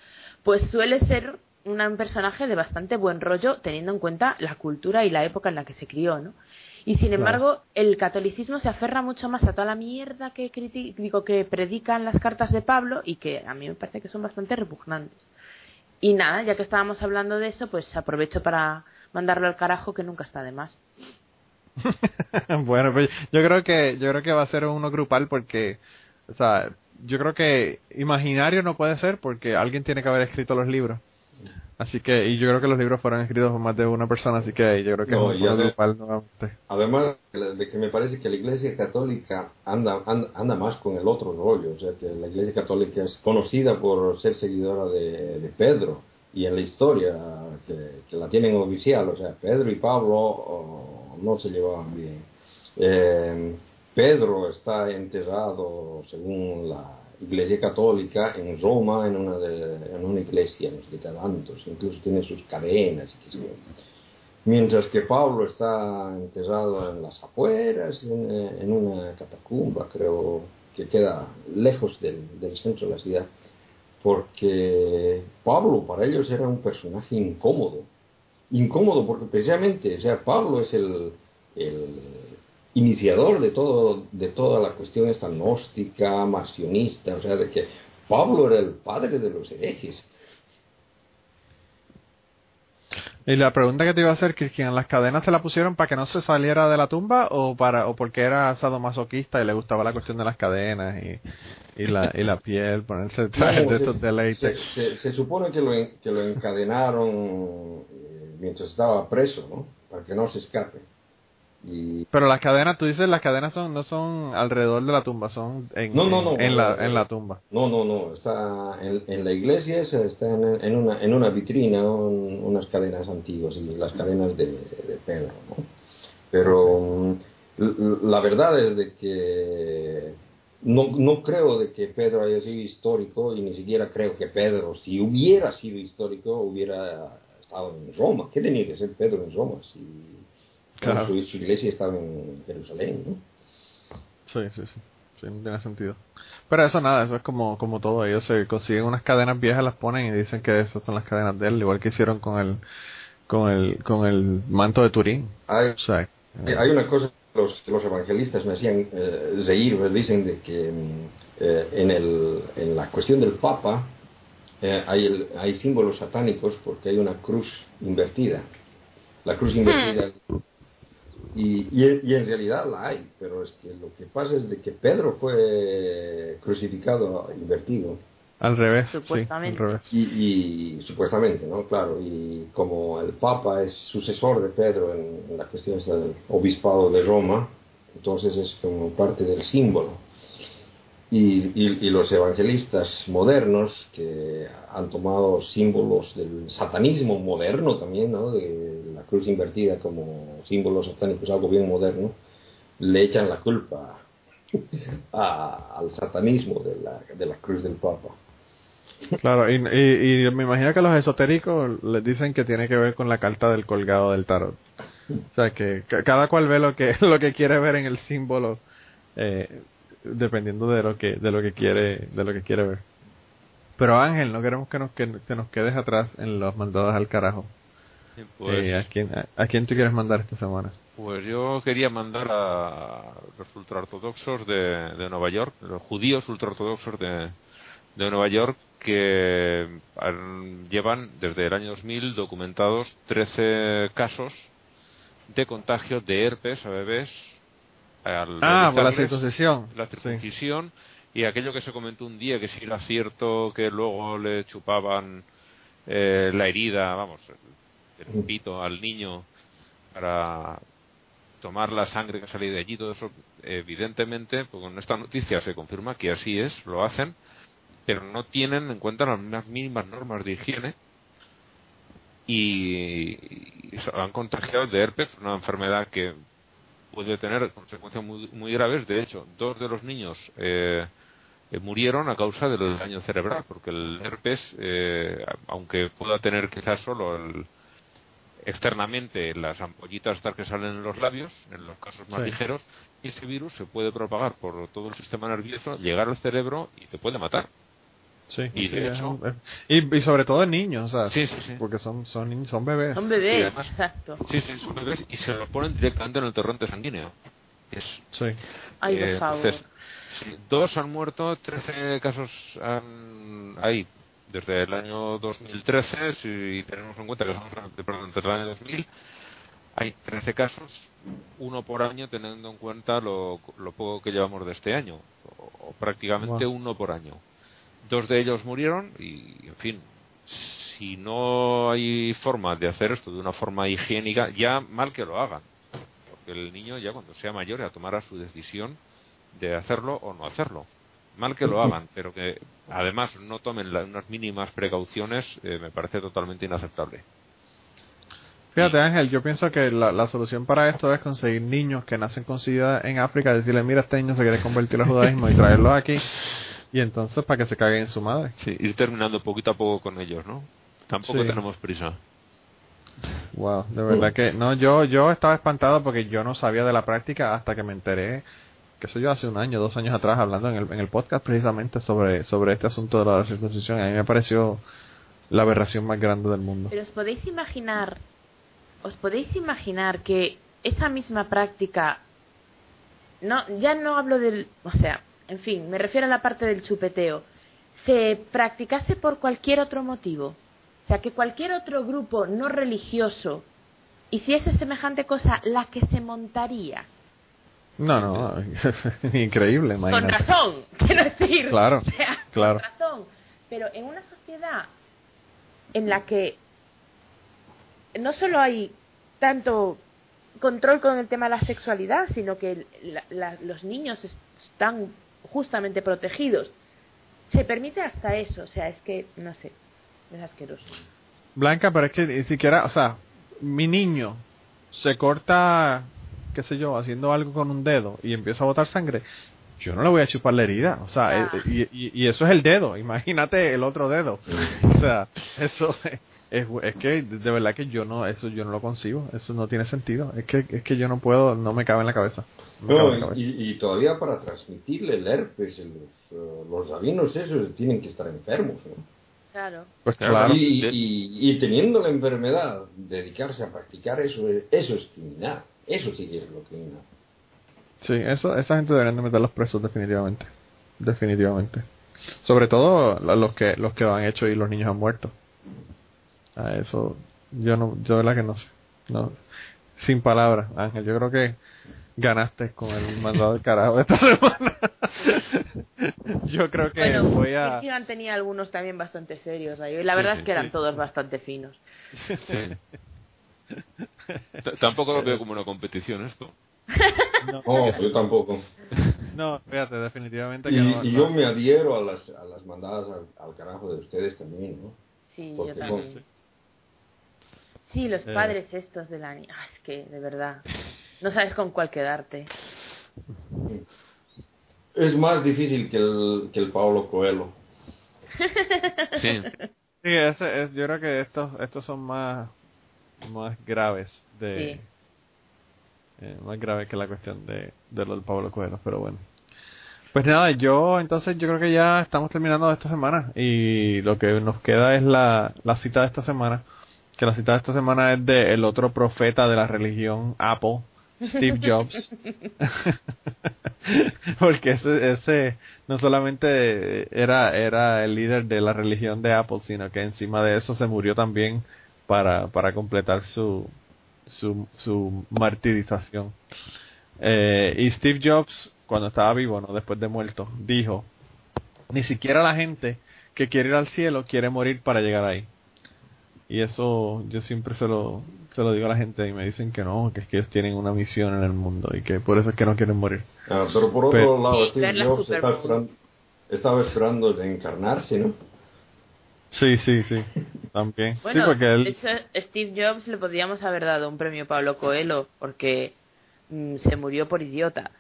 pues suele ser un personaje de bastante buen rollo teniendo en cuenta la cultura y la época en la que se crió, ¿no? Y sin embargo, el catolicismo se aferra mucho más a toda la mierda que digo que predican las cartas de Pablo y que a mí me parece que son bastante repugnantes. Y nada, ya que estábamos hablando de eso, pues aprovecho para mandarlo al carajo que nunca está de más. (laughs) bueno, pues yo creo que yo creo que va a ser uno grupal porque o sea, yo creo que imaginario no puede ser porque alguien tiene que haber escrito los libros. Así que, y yo creo que los libros fueron escritos por más de una persona, así que yo creo que no, es grupal nuevamente. Además de que me parece que la Iglesia Católica anda, anda, más con el otro rollo, o sea, que la Iglesia Católica es conocida por ser seguidora de, Pedro, y en la historia que, la tienen oficial, o sea, Pedro y Pablo oh, no se llevaban bien. Eh, Pedro está enterrado, según la Iglesia Católica, en Roma, en una, en una iglesia, en los Literantos, incluso tiene sus cadenas. Mientras que Pablo está enterrado en las afueras, en, una catacumba, creo que queda lejos del, centro de la ciudad, porque Pablo para ellos era un personaje incómodo. Incómodo porque precisamente, o sea, Pablo es el, iniciador de todo de toda la cuestión esta gnóstica, marcionista, o sea, de que Pablo era el padre de los herejes. Y la pregunta que te iba a hacer, Cristian, ¿las cadenas se la pusieron para que no se saliera de la tumba o para o porque era sadomasoquista y le gustaba la cuestión de las cadenas y, y, la, y la piel, ponerse (laughs) trajes de estos de latex? Se, supone que lo, que lo encadenaron eh, mientras estaba preso, ¿no? Para que no se escape. Pero las cadenas, tú dices, las cadenas son no son alrededor de la tumba, son en, en, la, en la tumba. No, no, no, está en, la iglesia, está en, una, en una vitrina, unas cadenas antiguas, y las cadenas de, Pedro. Pero la verdad es de que no, no creo de que Pedro haya sido histórico y ni siquiera creo que Pedro, si hubiera sido histórico, hubiera estado en Roma. ¿Qué tenía que ser Pedro en Roma? Si Claro. Su, iglesia estaba en Jerusalén, ¿no? Sí, sí, sí. Sí, no tiene sentido. Pero eso nada, eso es como, como todo. Ellos se consiguen unas cadenas viejas, las ponen y dicen que esas son las cadenas de él, igual que hicieron con el, con el, con el manto de Turín. Hay, hay una cosa que los, los evangelistas me hacían eh, reír, dicen de que mm, eh, en, el, en la cuestión del Papa eh, hay, hay símbolos satánicos porque hay una cruz invertida. La cruz invertida hmm. Y, y, en realidad la hay, pero es que lo que pasa es de que Pedro fue crucificado invertido. Al revés, supuestamente. Y, supuestamente, ¿no? Claro, y como el Papa es sucesor de Pedro en, la cuestión del obispado de Roma, entonces es como parte del símbolo. Y, y, los evangelistas modernos que han tomado símbolos del satanismo moderno también, ¿no? de la cruz invertida como símbolo satánico, es algo bien moderno, le echan la culpa al satanismo de la, de la cruz del Papa. Claro, y, me imagino que los esotéricos les dicen que tiene que ver con la carta del colgado del tarot. O sea, que cada cual ve lo que, (laughs) lo que quiere ver en el símbolo. Eh, dependiendo de lo que de lo que quiere de lo que quiere ver pero Ángel no queremos que nos que, nos quedes atrás en los mandados al carajo pues, eh, ¿a, quién, a, quién te quieres mandar esta semana? Pues yo quería mandar a los ultraortodoxos de, de Nueva York, los judíos ultraortodoxos de, de Nueva York que llevan desde el año 2000 documentados 13 casos de contagio de herpes a bebés ah, por la circuncisión. La circuncisión y aquello que se comentó un día que si era cierto que luego le chupaban eh, la herida, vamos, el, pito al niño para tomar la sangre que ha salido de allí, todo eso, evidentemente, pues con esta noticia se confirma que así es, lo hacen, pero no tienen en cuenta las mínimas normas de higiene y, y se han contagiado de herpes, una enfermedad que puede tener consecuencias muy, muy graves. De hecho, dos de los niños eh, eh, murieron a causa del daño cerebral, porque el herpes, eh, aunque pueda tener quizás solo el, externamente las ampollitas estas que salen en los labios, en los casos más Sí. ligeros, ese virus se puede propagar por todo el sistema nervioso, llegar al cerebro y te puede matar. Sí, Y sí, hecho- y, y sobre todo en niños, o sea, Sí, sí, sí. porque son son niños, son bebés. Son Y bebés, además- exacto. Sí, sí, son bebés y se lo ponen directamente en el torrente sanguíneo. Es, Sí. Ay, eh, por favor. entonces, sí, dos han muerto, 13 casos han, hay desde el año 2013, si tenemos en cuenta que de- perdón, desde el año 2000, hay 13 casos, uno por año teniendo en cuenta lo, lo poco que llevamos de este año, o, o prácticamente Wow. uno por año. Dos de ellos murieron y, en fin, si no hay forma de hacer esto de una forma higiénica, ya mal que lo hagan, porque el niño ya cuando sea mayor ya tomará su decisión de hacerlo o no hacerlo. Mal que lo hagan, pero que además no tomen unas mínimas precauciones, eh, me parece totalmente inaceptable. Fíjate Ángel, yo pienso que la, la solución para esto es conseguir niños que nacen con SIDA en África, decirle, mira, este niño se quiere convertir al judaísmo y traerlos aquí, y entonces para que se caguen en su madre. Sí, ir terminando poquito a poco con ellos, ¿no? Tampoco Sí. tenemos prisa. Wow, de verdad que no, yo yo estaba espantado porque yo no sabía de la práctica hasta que me enteré, qué sé yo, hace un año, dos años atrás, hablando en el, en el podcast precisamente sobre, sobre este asunto de la circuncisión. A mí me pareció la aberración más grande del mundo. Pero os podéis imaginar, os podéis imaginar que esa misma práctica, no, ya no hablo del, o sea, en fin, me refiero a la parte del chupeteo, se practicase por cualquier otro motivo. O sea, que cualquier otro grupo no religioso hiciese semejante cosa, la que se montaría. No, no, (laughs) increíble, Con imagínate. razón, (laughs) quiero decir. Claro, o sea, claro. Con razón. Pero en una sociedad en la que no solo hay tanto control con el tema de la sexualidad, sino que la- la- los niños es- están justamente protegidos, se permite hasta eso. O sea, es que, no sé, es asqueroso. Blanca, pero es que ni siquiera, o sea, mi niño se corta, qué sé yo, haciendo algo con un dedo y empieza a botar sangre, yo no le voy a chupar la herida, o sea, Ah. eh, y, y- y eso es el dedo, imagínate el otro dedo, o sea, eso es, es que de verdad que yo no, eso yo no lo concibo, eso no tiene sentido, es que, es que yo no puedo, no me cabe en la cabeza. no en la cabeza. y, y todavía para transmitirle el herpes, el- los, eh, los rabinos esos tienen que estar enfermos. ¿no? Claro. Pues Claro. Y, y- y teniendo la enfermedad, dedicarse a practicar eso, es- eso es criminal. Eso sí que es lo criminal. Sí, eso, esa gente deberían de meterlos presos definitivamente. Definitivamente. Sobre todo la- los que los que lo han hecho y los niños han muerto. A eso yo no yo de verdad que no sé. No sin palabras, Ángel, yo creo que ganaste con el mandado del carajo de esta (laughs) semana. (laughs) yo creo que Bueno, voy a Kirchner tenía algunos también bastante serios ahí. Y la Sí, verdad sí, es que eran sí. todos bastante finos. Sí. Tampoco lo veo como una competición esto. no, No, yo tampoco. no, fíjate, definitivamente que Y, no, y no. yo me adhiero a las, a las mandadas al, al carajo de ustedes también, ¿no? Sí, Porque yo son- también. Sí, los Eh. padres estos de la niña. Ah, es que, de verdad, no sabes con cuál quedarte. Es más difícil que el, que el Pablo Coelho. (laughs) Sí. Sí, ese es, yo creo que estos estos son más más graves de eh, más graves que la cuestión de, de lo del Pablo Coelho, pero bueno. Pues nada, yo entonces yo creo que ya estamos terminando esta semana y lo que nos queda es la, la cita de esta semana, que la cita de esta semana es de el otro profeta de la religión Apple, Steve Jobs. (laughs) Porque ese, ese no solamente era, era el líder de la religión de Apple, sino que encima de eso se murió también para, para completar su, su, su martirización. Eh, y Steve Jobs, cuando estaba vivo, no después de muerto, dijo, ni siquiera la gente que quiere ir al cielo quiere morir para llegar ahí. Y eso yo siempre se lo, se lo digo a la gente y me dicen que no, que es que ellos tienen una misión en el mundo y que por eso es que no quieren morir. Ah, pero por otro Pero- lado, Steve Jobs estaba esperando, estaba esperando reencarnarse, ¿no? Sí, sí, sí. También. Bueno, sí, porque de él... hecho, Steve Jobs le podríamos haber dado un premio Pablo Coelho porque mm, se murió por idiota.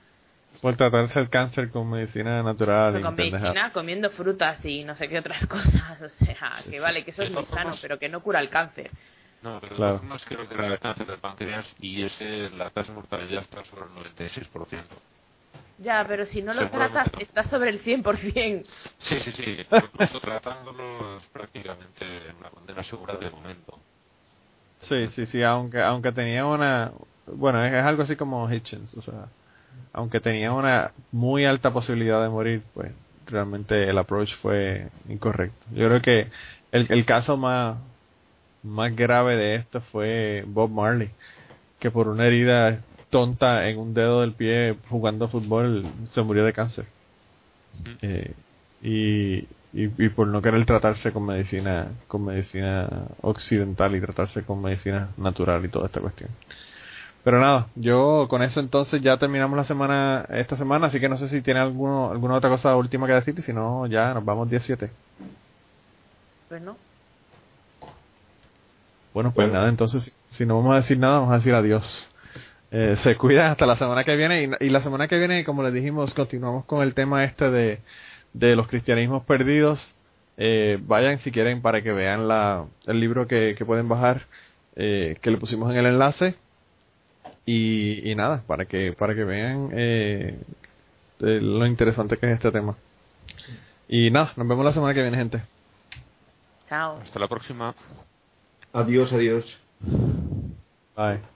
Por tratarse el cáncer con medicina natural. Pero y con medicina, comiendo frutas y no sé qué otras (laughs) cosas. O sea, que vale, que eso es De muy sano, pero que no cura el cáncer. No, pero Claro. de formas creo que era el cáncer del páncreas y ese, la tasa de mortalidad está sobre el 96%. Ya, pero si no lo tratas, no. está sobre el 100%. Sí, sí, sí. (laughs) Incluso tratándolo es prácticamente una condena segura de momento. Sí, sí, sí, aunque aunque tenía una bueno, es, es algo así como Hitchens, o sea, aunque tenía una muy alta posibilidad de morir, pues realmente el approach fue incorrecto. Yo creo que el, el caso más más grave de esto fue Bob Marley, que por una herida tonta en un dedo del pie jugando fútbol se murió de cáncer. Eh, y, y, y por no querer tratarse con medicina con medicina occidental y tratarse con medicina natural y toda esta cuestión. Pero nada, yo con eso entonces ya terminamos la semana esta semana, así que no sé si tiene alguno, alguna otra cosa última que decir, y si no ya nos vamos 17. Pues no. Bueno, pues Bueno. nada, entonces si- si no vamos a decir nada, vamos a decir adiós. Eh, se cuida hasta la semana que viene y, y la semana que viene, como les dijimos, continuamos con el tema este de, de los cristianismos perdidos. Eh, vayan si quieren para que vean la, el libro que, que pueden bajar, eh, que le pusimos en el enlace. Y, y nada, para que, para que vean eh, eh, lo interesante que es este tema. Y nada, nos vemos la semana que viene, gente. Chao. Hasta la próxima. Adiós, adiós. Bye.